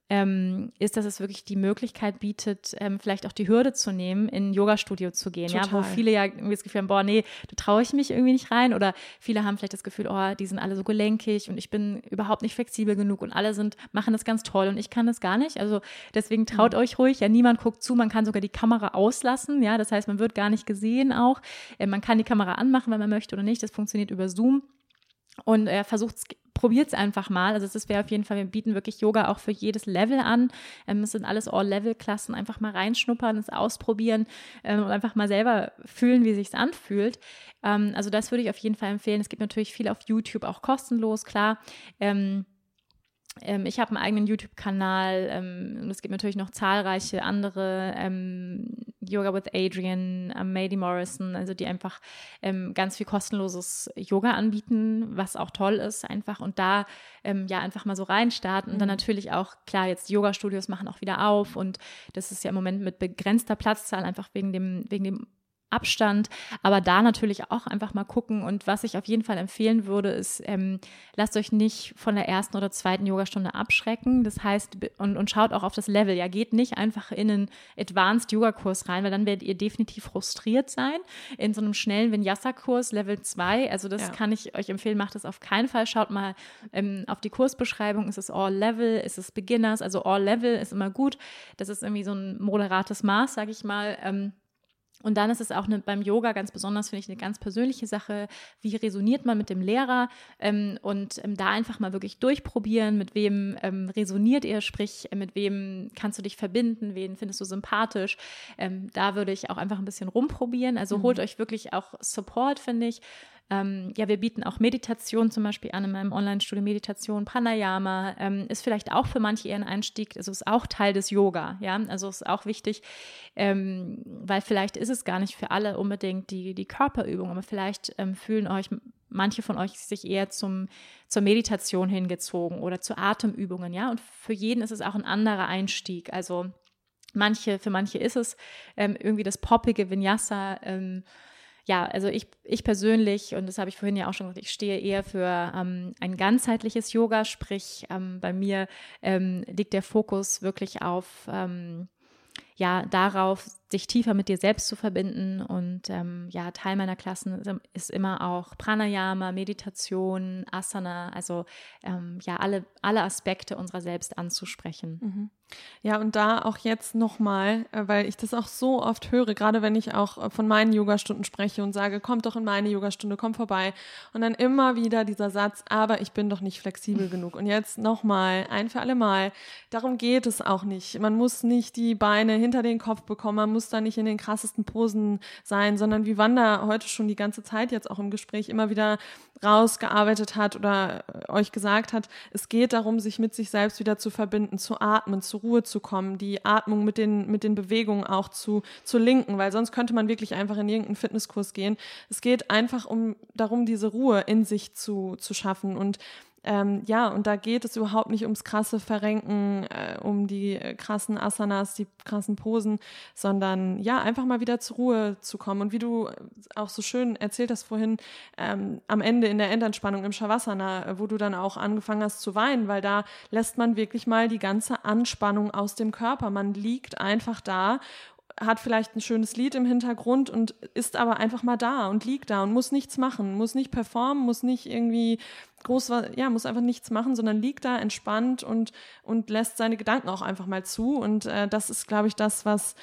ähm, ist, dass es wirklich die Möglichkeit bietet, ähm, vielleicht auch die Hürde zu nehmen, in ein Yoga-Studio zu gehen. Total. Ja, wo viele ja irgendwie das Gefühl haben, boah, nee, da traue ich mich irgendwie nicht rein. Oder viele haben vielleicht das Gefühl, oh, die sind alle so gelenkig und ich bin überhaupt nicht flexibel genug und alle sind, machen das ganz toll und ich kann das gar nicht. Also deswegen traut mhm. euch ruhig. Ja, niemand guckt zu, man kann sogar die Kamera auslassen. Ja, das heißt, man wird gar nicht gesehen auch. Äh, man kann die Kamera anmachen, wenn man möchte oder nicht. Das funktioniert über Zoom. Und er versucht es probiert es einfach mal. Also das wäre auf jeden Fall, wir bieten wirklich Yoga auch für jedes Level an. Ähm, es sind alles All-Level-Klassen. Einfach mal reinschnuppern, es ausprobieren ähm, und einfach mal selber fühlen, wie sich anfühlt. Ähm, also das würde ich auf jeden Fall empfehlen. Es gibt natürlich viel auf YouTube, auch kostenlos, klar. Ähm, ähm, ich habe einen eigenen YouTube-Kanal ähm, und es gibt natürlich noch zahlreiche andere ähm, Yoga with Adrian, ähm, Mady Morrison, also die einfach ähm, ganz viel kostenloses Yoga anbieten, was auch toll ist einfach und da ähm, ja einfach mal so reinstarten und dann mhm. natürlich auch klar jetzt Yoga-Studios machen auch wieder auf und das ist ja im Moment mit begrenzter Platzzahl einfach wegen dem wegen dem Abstand, aber da natürlich auch einfach mal gucken. Und was ich auf jeden Fall empfehlen würde, ist, ähm, lasst euch nicht von der ersten oder zweiten Yogastunde abschrecken. Das heißt, und, und schaut auch auf das Level. Ja, geht nicht einfach in einen Advanced Yoga-Kurs rein, weil dann werdet ihr definitiv frustriert sein. In so einem schnellen Vinyasa-Kurs Level 2, also das ja. kann ich euch empfehlen, macht das auf keinen Fall. Schaut mal ähm, auf die Kursbeschreibung. Ist es All Level? Ist es Beginners? Also All Level ist immer gut. Das ist irgendwie so ein moderates Maß, sage ich mal. Ähm, und dann ist es auch eine, beim Yoga ganz besonders, finde ich, eine ganz persönliche Sache. Wie resoniert man mit dem Lehrer? Ähm, und ähm, da einfach mal wirklich durchprobieren, mit wem ähm, resoniert ihr, sprich, äh, mit wem kannst du dich verbinden, wen findest du sympathisch. Ähm, da würde ich auch einfach ein bisschen rumprobieren. Also mhm. holt euch wirklich auch Support, finde ich. Ähm, ja, wir bieten auch Meditation zum Beispiel an in meinem Online-Studio Meditation. Pranayama ähm, ist vielleicht auch für manche eher ein Einstieg, also ist auch Teil des Yoga, ja, also ist auch wichtig, ähm, weil vielleicht ist es gar nicht für alle unbedingt die, die Körperübung, aber vielleicht ähm, fühlen euch manche von euch sich eher zum, zur Meditation hingezogen oder zu Atemübungen, ja, und für jeden ist es auch ein anderer Einstieg, also manche, für manche ist es ähm, irgendwie das poppige Vinyasa, ähm, ja, also ich, ich persönlich, und das habe ich vorhin ja auch schon gesagt, ich stehe eher für ähm, ein ganzheitliches Yoga, sprich ähm, bei mir ähm, liegt der Fokus wirklich auf ähm, ja darauf, sich tiefer mit dir selbst zu verbinden. Und ähm, ja, Teil meiner Klassen ist immer auch Pranayama, Meditation, Asana, also ja, alle, alle Aspekte unserer selbst anzusprechen. Mhm. Ja, und da auch jetzt nochmal, äh, weil ich das auch so oft höre, gerade wenn ich auch äh, von meinen Yogastunden spreche und sage, kommt doch in meine Yogastunde, komm vorbei. Und dann immer wieder dieser Satz, aber ich bin doch nicht flexibel [laughs] genug. Und jetzt nochmal, ein für alle Mal, darum geht es auch nicht. Man muss nicht die Beine hinter den Kopf bekommen, man muss muss da nicht in den krassesten Posen sein, sondern wie Wanda heute schon die ganze Zeit jetzt auch im Gespräch immer wieder rausgearbeitet hat oder äh, euch gesagt hat, es geht darum, sich mit sich selbst wieder zu verbinden, zu atmen, zur Ruhe zu kommen, die Atmung mit den, mit den Bewegungen auch zu, zu linken, weil sonst könnte man wirklich einfach in irgendeinen Fitnesskurs gehen. Es geht einfach um darum, diese Ruhe in sich zu, zu schaffen und ähm, ja, und da geht es überhaupt nicht ums krasse Verrenken, äh, um die äh, krassen Asanas, die krassen Posen, sondern ja, einfach mal wieder zur Ruhe zu kommen. Und wie du auch so schön erzählt hast vorhin, ähm, am Ende in der Endentspannung im Shavasana, äh, wo du dann auch angefangen hast zu weinen, weil da lässt man wirklich mal die ganze Anspannung aus dem Körper. Man liegt einfach da hat vielleicht ein schönes Lied im Hintergrund und ist aber einfach mal da und liegt da und muss nichts machen, muss nicht performen, muss nicht irgendwie groß, ja, muss einfach nichts machen, sondern liegt da entspannt und, und lässt seine Gedanken auch einfach mal zu. Und äh, das ist, glaube ich, das, was,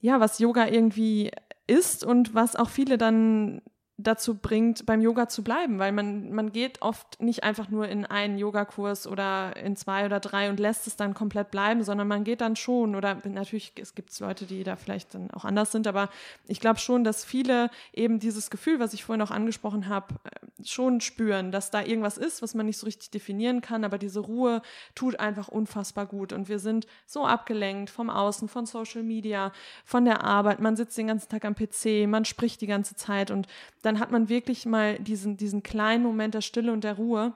ja, was Yoga irgendwie ist und was auch viele dann dazu bringt, beim Yoga zu bleiben, weil man, man geht oft nicht einfach nur in einen Yogakurs oder in zwei oder drei und lässt es dann komplett bleiben, sondern man geht dann schon. Oder natürlich, es gibt Leute, die da vielleicht dann auch anders sind, aber ich glaube schon, dass viele eben dieses Gefühl, was ich vorhin auch angesprochen habe, äh, schon spüren, dass da irgendwas ist, was man nicht so richtig definieren kann, aber diese Ruhe tut einfach unfassbar gut. Und wir sind so abgelenkt vom Außen, von Social Media, von der Arbeit, man sitzt den ganzen Tag am PC, man spricht die ganze Zeit und dann dann hat man wirklich mal diesen, diesen kleinen Moment der Stille und der Ruhe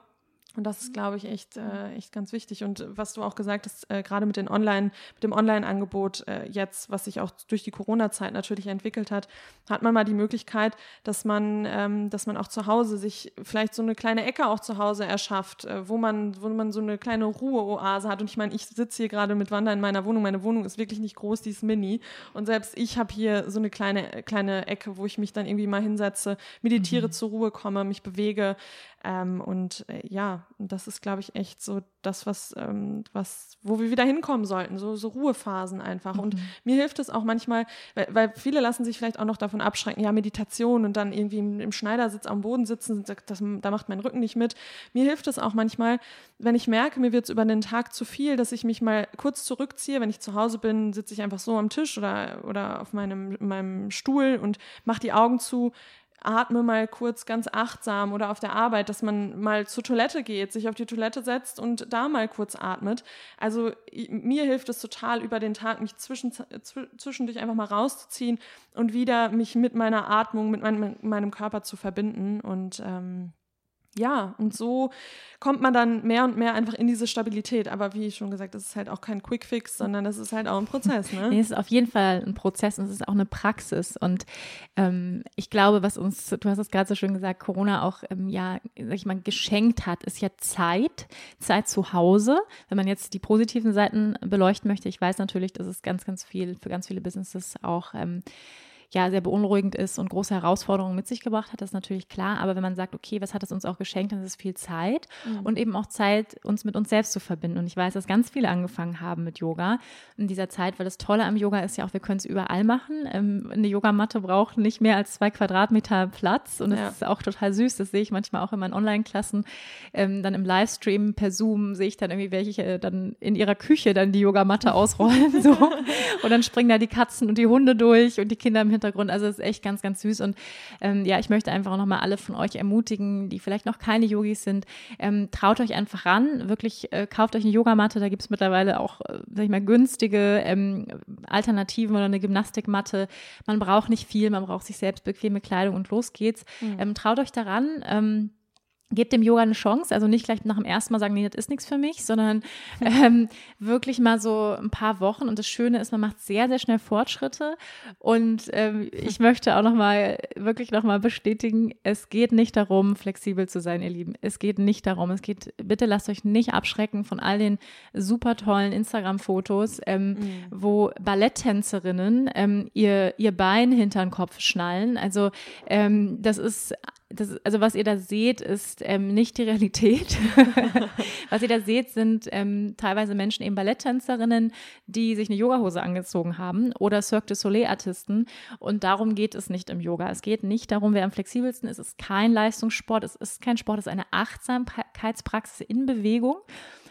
und das ist, glaube ich, echt, äh, echt ganz wichtig. Und was du auch gesagt hast, äh, gerade mit den Online, mit dem Online-Angebot äh, jetzt, was sich auch durch die Corona-Zeit natürlich entwickelt hat, hat man mal die Möglichkeit, dass man, ähm, dass man auch zu Hause sich vielleicht so eine kleine Ecke auch zu Hause erschafft, äh, wo man, wo man so eine kleine Ruheoase hat. Und ich meine, ich sitze hier gerade mit Wanda in meiner Wohnung. Meine Wohnung ist wirklich nicht groß, die ist mini. Und selbst ich habe hier so eine kleine, kleine Ecke, wo ich mich dann irgendwie mal hinsetze, meditiere, mhm. zur Ruhe komme, mich bewege. Ähm, und äh, ja, das ist, glaube ich, echt so das, was, ähm, was, wo wir wieder hinkommen sollten, so, so Ruhephasen einfach. Mhm. Und mir hilft es auch manchmal, weil, weil, viele lassen sich vielleicht auch noch davon abschrecken, ja, Meditation und dann irgendwie im, im Schneidersitz am Boden sitzen, das, da macht mein Rücken nicht mit. Mir hilft es auch manchmal, wenn ich merke, mir wird es über den Tag zu viel, dass ich mich mal kurz zurückziehe. Wenn ich zu Hause bin, sitze ich einfach so am Tisch oder, oder auf meinem, meinem Stuhl und mache die Augen zu atme mal kurz ganz achtsam oder auf der Arbeit, dass man mal zur Toilette geht, sich auf die Toilette setzt und da mal kurz atmet. Also mir hilft es total über den Tag, mich zwischen, zwischendurch einfach mal rauszuziehen und wieder mich mit meiner Atmung, mit meinem, meinem Körper zu verbinden und ähm, ja, und so kommt man dann mehr und mehr einfach in diese Stabilität. Aber wie schon gesagt, das ist halt auch kein Quick-Fix, sondern das ist halt auch ein Prozess. Ne? nee, es ist auf jeden Fall ein Prozess und es ist auch eine Praxis. Und ähm, ich glaube, was uns, du hast es gerade so schön gesagt, Corona auch ähm, ja, sag ich mal, geschenkt hat, ist ja Zeit, Zeit zu Hause. Wenn man jetzt die positiven Seiten beleuchten möchte, ich weiß natürlich, dass es ganz, ganz viel für ganz viele Businesses auch ähm, ja sehr beunruhigend ist und große Herausforderungen mit sich gebracht hat, das ist natürlich klar. Aber wenn man sagt, okay, was hat es uns auch geschenkt, dann ist es viel Zeit mhm. und eben auch Zeit, uns mit uns selbst zu verbinden. Und ich weiß, dass ganz viele angefangen haben mit Yoga in dieser Zeit, weil das Tolle am Yoga ist ja auch, wir können es überall machen. Ähm, eine Yogamatte braucht nicht mehr als zwei Quadratmeter Platz und das ja. ist auch total süß. Das sehe ich manchmal auch in meinen Online-Klassen. Ähm, dann im Livestream per Zoom sehe ich dann irgendwie welche äh, dann in ihrer Küche dann die Yogamatte [laughs] ausrollen so und dann springen da die Katzen und die Hunde durch und die Kinder im Hintergrund. Also es ist echt ganz, ganz süß. Und ähm, ja, ich möchte einfach auch nochmal alle von euch ermutigen, die vielleicht noch keine Yogis sind. Ähm, traut euch einfach ran. Wirklich, äh, kauft euch eine Yogamatte. Da gibt es mittlerweile auch, äh, sag ich mal, günstige ähm, Alternativen oder eine Gymnastikmatte. Man braucht nicht viel, man braucht sich selbst bequeme Kleidung und los geht's. Mhm. Ähm, traut euch daran. Gebt dem Yoga eine Chance, also nicht gleich nach dem ersten Mal sagen, nee, das ist nichts für mich, sondern ähm, wirklich mal so ein paar Wochen. Und das Schöne ist, man macht sehr, sehr schnell Fortschritte. Und ähm, ich möchte auch nochmal, wirklich nochmal bestätigen, es geht nicht darum, flexibel zu sein, ihr Lieben. Es geht nicht darum. Es geht, bitte lasst euch nicht abschrecken von all den super tollen Instagram-Fotos, ähm, mhm. wo Balletttänzerinnen ähm, ihr, ihr Bein hinter den Kopf schnallen. Also ähm, das ist das, also was ihr da seht, ist ähm, nicht die Realität. [laughs] was ihr da seht, sind ähm, teilweise Menschen, eben Balletttänzerinnen, die sich eine Yogahose angezogen haben oder Cirque du Soleil-Artisten. Und darum geht es nicht im Yoga. Es geht nicht darum, wer am flexibelsten ist. Es ist kein Leistungssport, es ist kein Sport, es ist eine Achtsamkeitspraxis in Bewegung.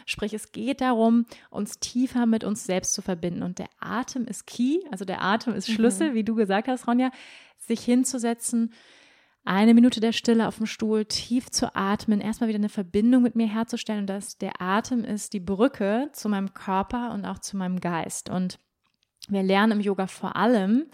Sprich, es geht darum, uns tiefer mit uns selbst zu verbinden. Und der Atem ist key, also der Atem ist Schlüssel, mhm. wie du gesagt hast, Ronja, sich hinzusetzen, eine Minute der Stille auf dem Stuhl, tief zu atmen, erstmal wieder eine Verbindung mit mir herzustellen und dass der Atem ist die Brücke zu meinem Körper und auch zu meinem Geist. Und wir lernen im Yoga vor allem,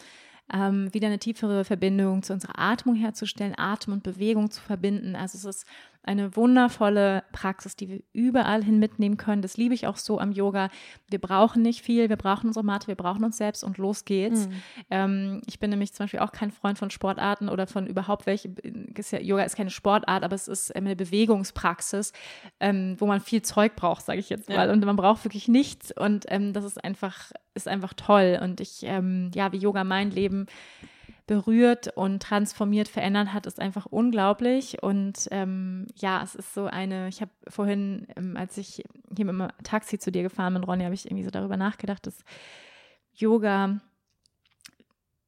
ähm, wieder eine tiefere Verbindung zu unserer Atmung herzustellen, Atem und Bewegung zu verbinden. Also es ist eine wundervolle Praxis, die wir überall hin mitnehmen können. Das liebe ich auch so am Yoga. Wir brauchen nicht viel, wir brauchen unsere Matte, wir brauchen uns selbst und los geht's. Mhm. Ähm, ich bin nämlich zum Beispiel auch kein Freund von Sportarten oder von überhaupt welche. Ist ja, Yoga ist keine Sportart, aber es ist eine Bewegungspraxis, ähm, wo man viel Zeug braucht, sage ich jetzt mal. Ja. Und man braucht wirklich nichts und ähm, das ist einfach, ist einfach toll. Und ich, ähm, ja, wie Yoga mein Leben berührt und transformiert, verändert hat, ist einfach unglaublich. Und ähm, ja, es ist so eine, ich habe vorhin, ähm, als ich hier mit dem Taxi zu dir gefahren bin, Ronny, habe ich irgendwie so darüber nachgedacht, dass Yoga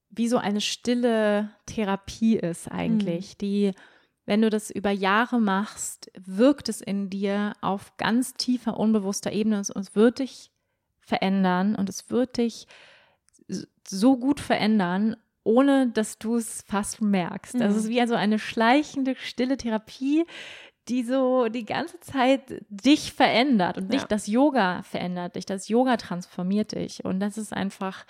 wie so eine stille Therapie ist eigentlich, mhm. die, wenn du das über Jahre machst, wirkt es in dir auf ganz tiefer, unbewusster Ebene und es wird dich verändern und es wird dich so gut verändern ohne dass du es fast merkst. Das ist mhm. wie also eine schleichende, stille Therapie, die so die ganze Zeit dich verändert und ja. dich das Yoga verändert, dich das Yoga transformiert dich. Und das ist einfach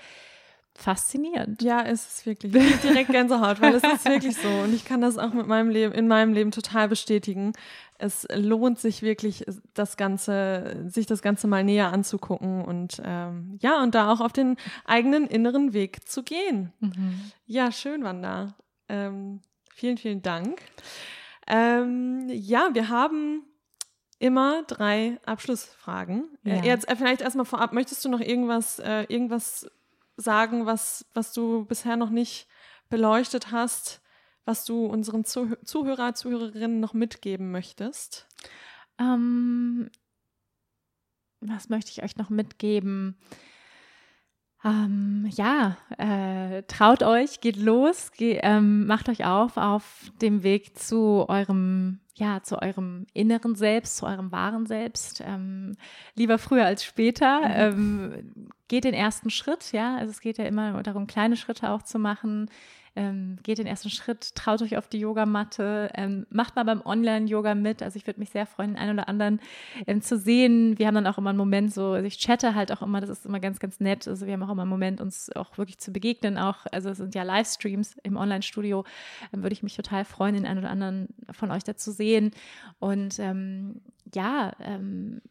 faszinierend. Ja, es ist wirklich direkt Gänsehaut, weil es ist wirklich so. Und ich kann das auch mit meinem Leben, in meinem Leben total bestätigen. Es lohnt sich wirklich, das Ganze, sich das Ganze mal näher anzugucken und ähm, ja, und da auch auf den eigenen inneren Weg zu gehen. Mhm. Ja, schön, Wanda. Ähm, vielen, vielen Dank. Ähm, ja, wir haben immer drei Abschlussfragen. Äh, ja. Äh, jetzt äh, vielleicht erstmal vorab, möchtest du noch irgendwas, äh, irgendwas sagen, was, was du bisher noch nicht beleuchtet hast, was du unseren Zuh Zuhörer, Zuhörerinnen noch mitgeben möchtest? Ähm, was möchte ich euch noch mitgeben? Ähm, ja, äh, traut euch, geht los, ge ähm, macht euch auf auf dem Weg zu eurem, ja, zu eurem inneren Selbst, zu eurem wahren Selbst. Ähm, lieber früher als später. Mhm. Ähm, geht den ersten Schritt, ja. Also es geht ja immer darum, kleine Schritte auch zu machen ähm, geht den ersten Schritt, traut euch auf die Yogamatte, ähm, macht mal beim Online-Yoga mit. Also ich würde mich sehr freuen, den einen oder anderen ähm, zu sehen. Wir haben dann auch immer einen Moment so, also ich chatte halt auch immer, das ist immer ganz, ganz nett. Also wir haben auch immer einen Moment, uns auch wirklich zu begegnen. Auch, also es sind ja Livestreams im Online-Studio. Ähm, würde ich mich total freuen, den einen oder anderen von euch da zu sehen. Und ähm, ja, ähm,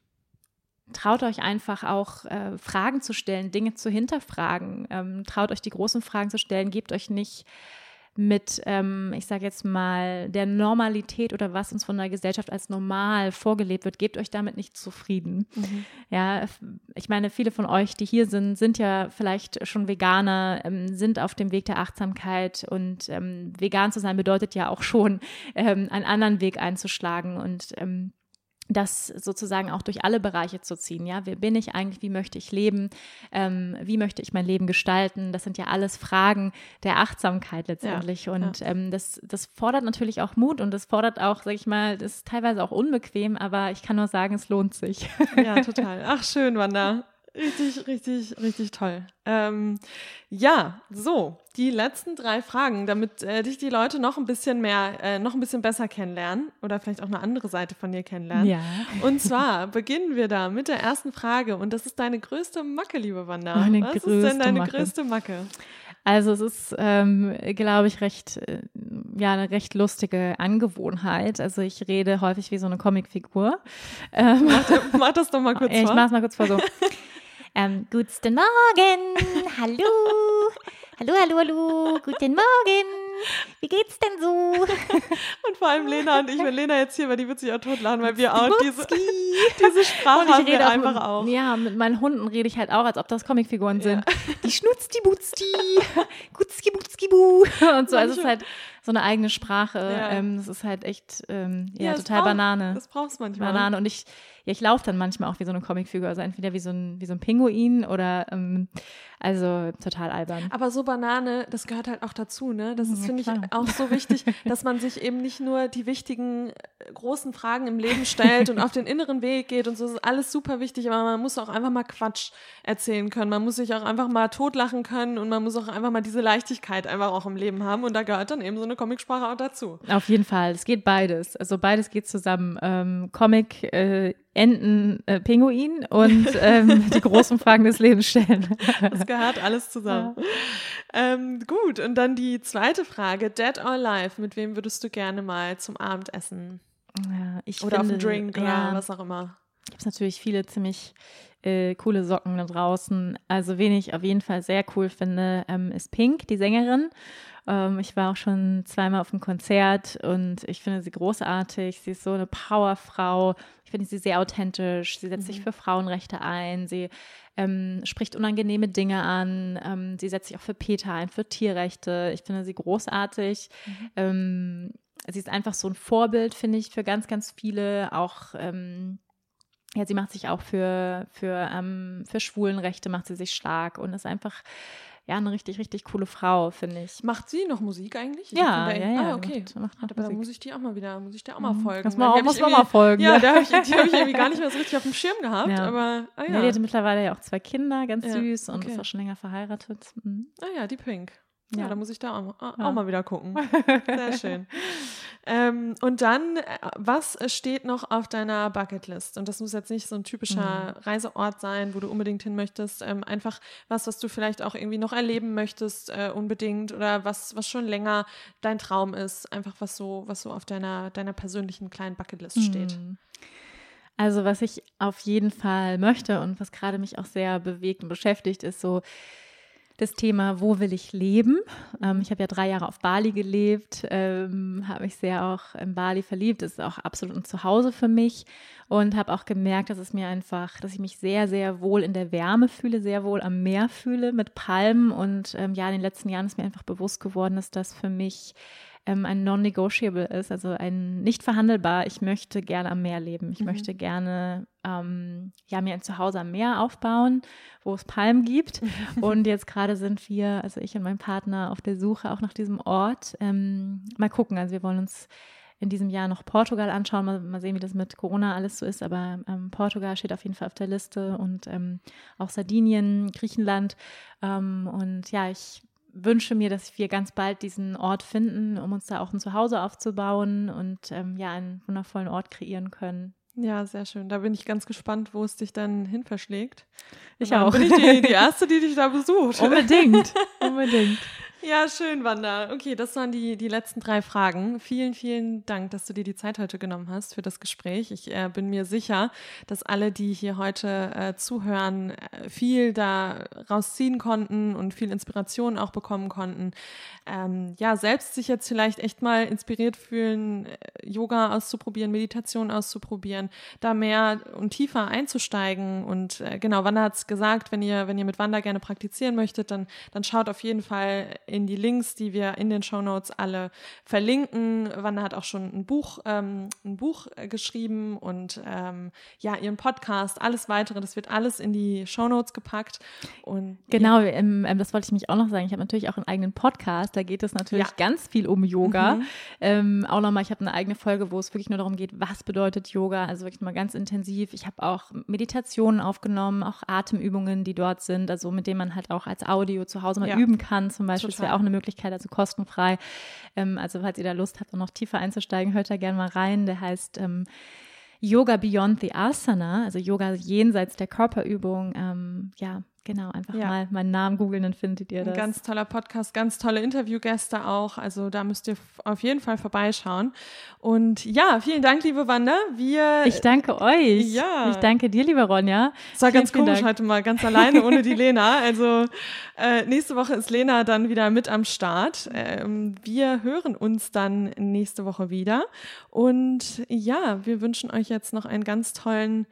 traut euch einfach auch äh, Fragen zu stellen, Dinge zu hinterfragen. Ähm, traut euch die großen Fragen zu stellen, gebt euch nicht mit, ähm, ich sage jetzt mal, der Normalität oder was uns von der Gesellschaft als normal vorgelebt wird, gebt euch damit nicht zufrieden. Mhm. Ja, ich meine, viele von euch, die hier sind, sind ja vielleicht schon Veganer, ähm, sind auf dem Weg der Achtsamkeit und ähm, vegan zu sein bedeutet ja auch schon, ähm, einen anderen Weg einzuschlagen und ähm, das sozusagen auch durch alle Bereiche zu ziehen. Ja, wer bin ich eigentlich? Wie möchte ich leben? Ähm, wie möchte ich mein Leben gestalten? Das sind ja alles Fragen der Achtsamkeit letztendlich. Ja, und ja. Ähm, das, das fordert natürlich auch Mut und das fordert auch, sag ich mal, das ist teilweise auch unbequem, aber ich kann nur sagen, es lohnt sich. Ja, total. Ach, schön, Wanda. Richtig, richtig, richtig toll. Ähm, ja, so, die letzten drei Fragen, damit äh, dich die Leute noch ein bisschen mehr, äh, noch ein bisschen besser kennenlernen oder vielleicht auch eine andere Seite von dir kennenlernen. Ja. Und zwar [laughs] beginnen wir da mit der ersten Frage und das ist deine größte Macke, liebe Wanda. Meine Was ist denn deine Macke. größte Macke? Also es ist, ähm, glaube ich, recht, äh, ja, eine recht lustige Angewohnheit. Also ich rede häufig wie so eine Comicfigur. Ähm, mach, mach das doch mal [laughs] kurz vor. Ich mach's mal kurz vor so. Ähm, guten Morgen, hallo, hallo, hallo, hallo, guten Morgen. Wie geht's denn so? Und vor allem Lena und ich, wenn Lena jetzt hier war, die wird sich auch totlachen, weil wir auch diese, diese Sprache haben wir auch einfach mit, auch. Ja, mit meinen Hunden rede ich halt auch, als ob das Comicfiguren ja. sind. Die Schnutzti Butzti, Gutzki Butzki Bu [laughs] und so. Also es ist halt so eine eigene Sprache. Ja. Ähm, das ist halt echt ähm, ja, ja total brauch, Banane. Das brauchst du manchmal. Banane. Und ich, ja, ich laufe dann manchmal auch wie so eine Comicfigur. Also entweder wie so ein, wie so ein Pinguin oder ähm, also total albern. Aber so Banane, das gehört halt auch dazu, ne? Das ist, ja, finde ich, auch so wichtig, [laughs] dass man sich eben nicht nur die wichtigen äh, großen Fragen im Leben stellt und auf den inneren Weg geht und so. Das ist alles super wichtig, aber man muss auch einfach mal Quatsch erzählen können. Man muss sich auch einfach mal totlachen können und man muss auch einfach mal diese Leichtigkeit einfach auch im Leben haben. Und da gehört dann eben so eine Comicsprache auch dazu. Auf jeden Fall. Es geht beides. Also beides geht zusammen. Ähm, Comic, äh, Enten, äh, Pinguin und [laughs] ähm, die großen Fragen des Lebens stellen. Das gehört alles zusammen. Ja. Ähm, gut, und dann die zweite Frage, Dead or Alive, mit wem würdest du gerne mal zum Abendessen Ja, ich oder finde, auf einen Drink ja, oder was auch immer. Gibt es natürlich viele ziemlich äh, coole Socken da draußen. Also, wen ich auf jeden Fall sehr cool finde, ähm, ist Pink, die Sängerin. Ähm, ich war auch schon zweimal auf einem Konzert und ich finde sie großartig. Sie ist so eine Powerfrau. Ich finde sie sehr authentisch. Sie setzt mhm. sich für Frauenrechte ein. Sie ähm, spricht unangenehme Dinge an. Ähm, sie setzt sich auch für Peter ein, für Tierrechte. Ich finde sie großartig. Mhm. Ähm, sie ist einfach so ein Vorbild, finde ich, für ganz, ganz viele. Auch ähm, ja, sie macht sich auch für, für, ähm, für Schwulenrechte macht sie sich stark und ist einfach ja, eine richtig, richtig coole Frau, finde ich. Macht sie noch Musik eigentlich? Ich ja, ja, ja. Ah, okay. Macht, macht aber da muss ich die auch mal wieder, muss ich der auch mal mhm. folgen. Das mal, muss man mal folgen. Ja, da hab ich, [laughs] die habe ich irgendwie gar nicht mehr so richtig auf dem Schirm gehabt, ja. aber, ah, ja. ja. Die hatte mittlerweile ja auch zwei Kinder, ganz süß und okay. ist auch schon länger verheiratet. Mhm. Ah ja, die Pink. Ja, ja, da muss ich da auch, auch ja. mal wieder gucken. [laughs] Sehr schön. Ähm, und dann, äh, was steht noch auf deiner Bucketlist? Und das muss jetzt nicht so ein typischer mhm. Reiseort sein, wo du unbedingt hin möchtest. Ähm, einfach was, was du vielleicht auch irgendwie noch erleben möchtest, äh, unbedingt. Oder was, was schon länger dein Traum ist. Einfach was so, was so auf deiner, deiner persönlichen kleinen Bucketlist mhm. steht. Also, was ich auf jeden Fall möchte und was gerade mich auch sehr bewegt und beschäftigt, ist so das Thema, wo will ich leben? Ähm, ich habe ja drei Jahre auf Bali gelebt, ähm, habe mich sehr auch in Bali verliebt. Das ist auch absolut ein Zuhause für mich und habe auch gemerkt, dass es mir einfach, dass ich mich sehr, sehr wohl in der Wärme fühle, sehr wohl am Meer fühle mit Palmen. Und ähm, ja, in den letzten Jahren ist mir einfach bewusst geworden, dass das für mich ähm, ein Non-Negotiable ist, also ein nicht verhandelbar. Ich möchte gerne am Meer leben. Ich mhm. möchte gerne ähm, ja, mir ein Zuhause am Meer aufbauen, wo es Palmen gibt. [laughs] und jetzt gerade sind wir, also ich und mein Partner, auf der Suche auch nach diesem Ort. Ähm, mal gucken, also wir wollen uns in diesem Jahr noch Portugal anschauen. Mal, mal sehen, wie das mit Corona alles so ist. Aber ähm, Portugal steht auf jeden Fall auf der Liste und ähm, auch Sardinien, Griechenland. Ähm, und ja, ich wünsche mir, dass wir ganz bald diesen Ort finden, um uns da auch ein Zuhause aufzubauen und ähm, ja, einen wundervollen Ort kreieren können. Ja, sehr schön. Da bin ich ganz gespannt, wo es dich dann hin verschlägt. Ich auch. Bin ich die, die Erste, die dich da besucht. [laughs] Unbedingt. Unbedingt. Ja, schön, Wanda. Okay, das waren die, die letzten drei Fragen. Vielen, vielen Dank, dass du dir die Zeit heute genommen hast für das Gespräch. Ich äh, bin mir sicher, dass alle, die hier heute äh, zuhören, äh, viel da rausziehen konnten und viel Inspiration auch bekommen konnten. Ähm, ja, selbst sich jetzt vielleicht echt mal inspiriert fühlen, äh, Yoga auszuprobieren, Meditation auszuprobieren, da mehr und tiefer einzusteigen. Und äh, genau, Wanda hat es gesagt, wenn ihr, wenn ihr mit Wanda gerne praktizieren möchtet, dann, dann schaut auf jeden Fall in die Links, die wir in den Show Notes alle verlinken. Wanda hat auch schon ein Buch, ähm, ein Buch äh, geschrieben und ähm, ja, ihren Podcast, alles weitere, das wird alles in die Show Notes gepackt. Und, genau, ja. ähm, das wollte ich mich auch noch sagen. Ich habe natürlich auch einen eigenen Podcast, da geht es natürlich ja. ganz viel um Yoga. Mhm. Ähm, auch nochmal, ich habe eine eigene Folge, wo es wirklich nur darum geht, was bedeutet Yoga, also wirklich mal ganz intensiv. Ich habe auch Meditationen aufgenommen, auch Atemübungen, die dort sind, also mit denen man halt auch als Audio zu Hause mal ja. üben kann, zum Beispiel. Wäre auch eine Möglichkeit, also kostenfrei. Ähm, also falls ihr da Lust habt, noch tiefer einzusteigen, hört da gerne mal rein. Der heißt ähm, Yoga Beyond the Asana, also Yoga jenseits der Körperübung. Ähm, ja, Genau, einfach ja. mal meinen Namen googeln, dann findet ihr das. Ein ganz toller Podcast, ganz tolle Interviewgäste auch. Also da müsst ihr auf jeden Fall vorbeischauen. Und ja, vielen Dank, liebe Wanda. Wir. Ich danke euch. Ja. Ich danke dir, liebe Ronja. Es war vielen, ganz komisch heute mal, ganz alleine ohne die [laughs] Lena. Also äh, nächste Woche ist Lena dann wieder mit am Start. Ähm, wir hören uns dann nächste Woche wieder. Und ja, wir wünschen euch jetzt noch einen ganz tollen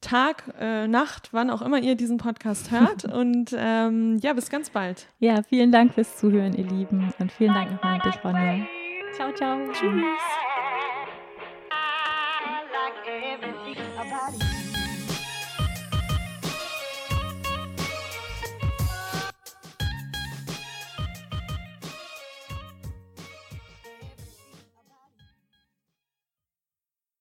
Tag, äh, Nacht, wann auch immer ihr diesen Podcast hört. [laughs] Und ähm, ja, bis ganz bald. Ja, vielen Dank fürs Zuhören, ihr Lieben. Und vielen Dank nochmal an dich, Ronja. Ciao, ciao. Tschüss.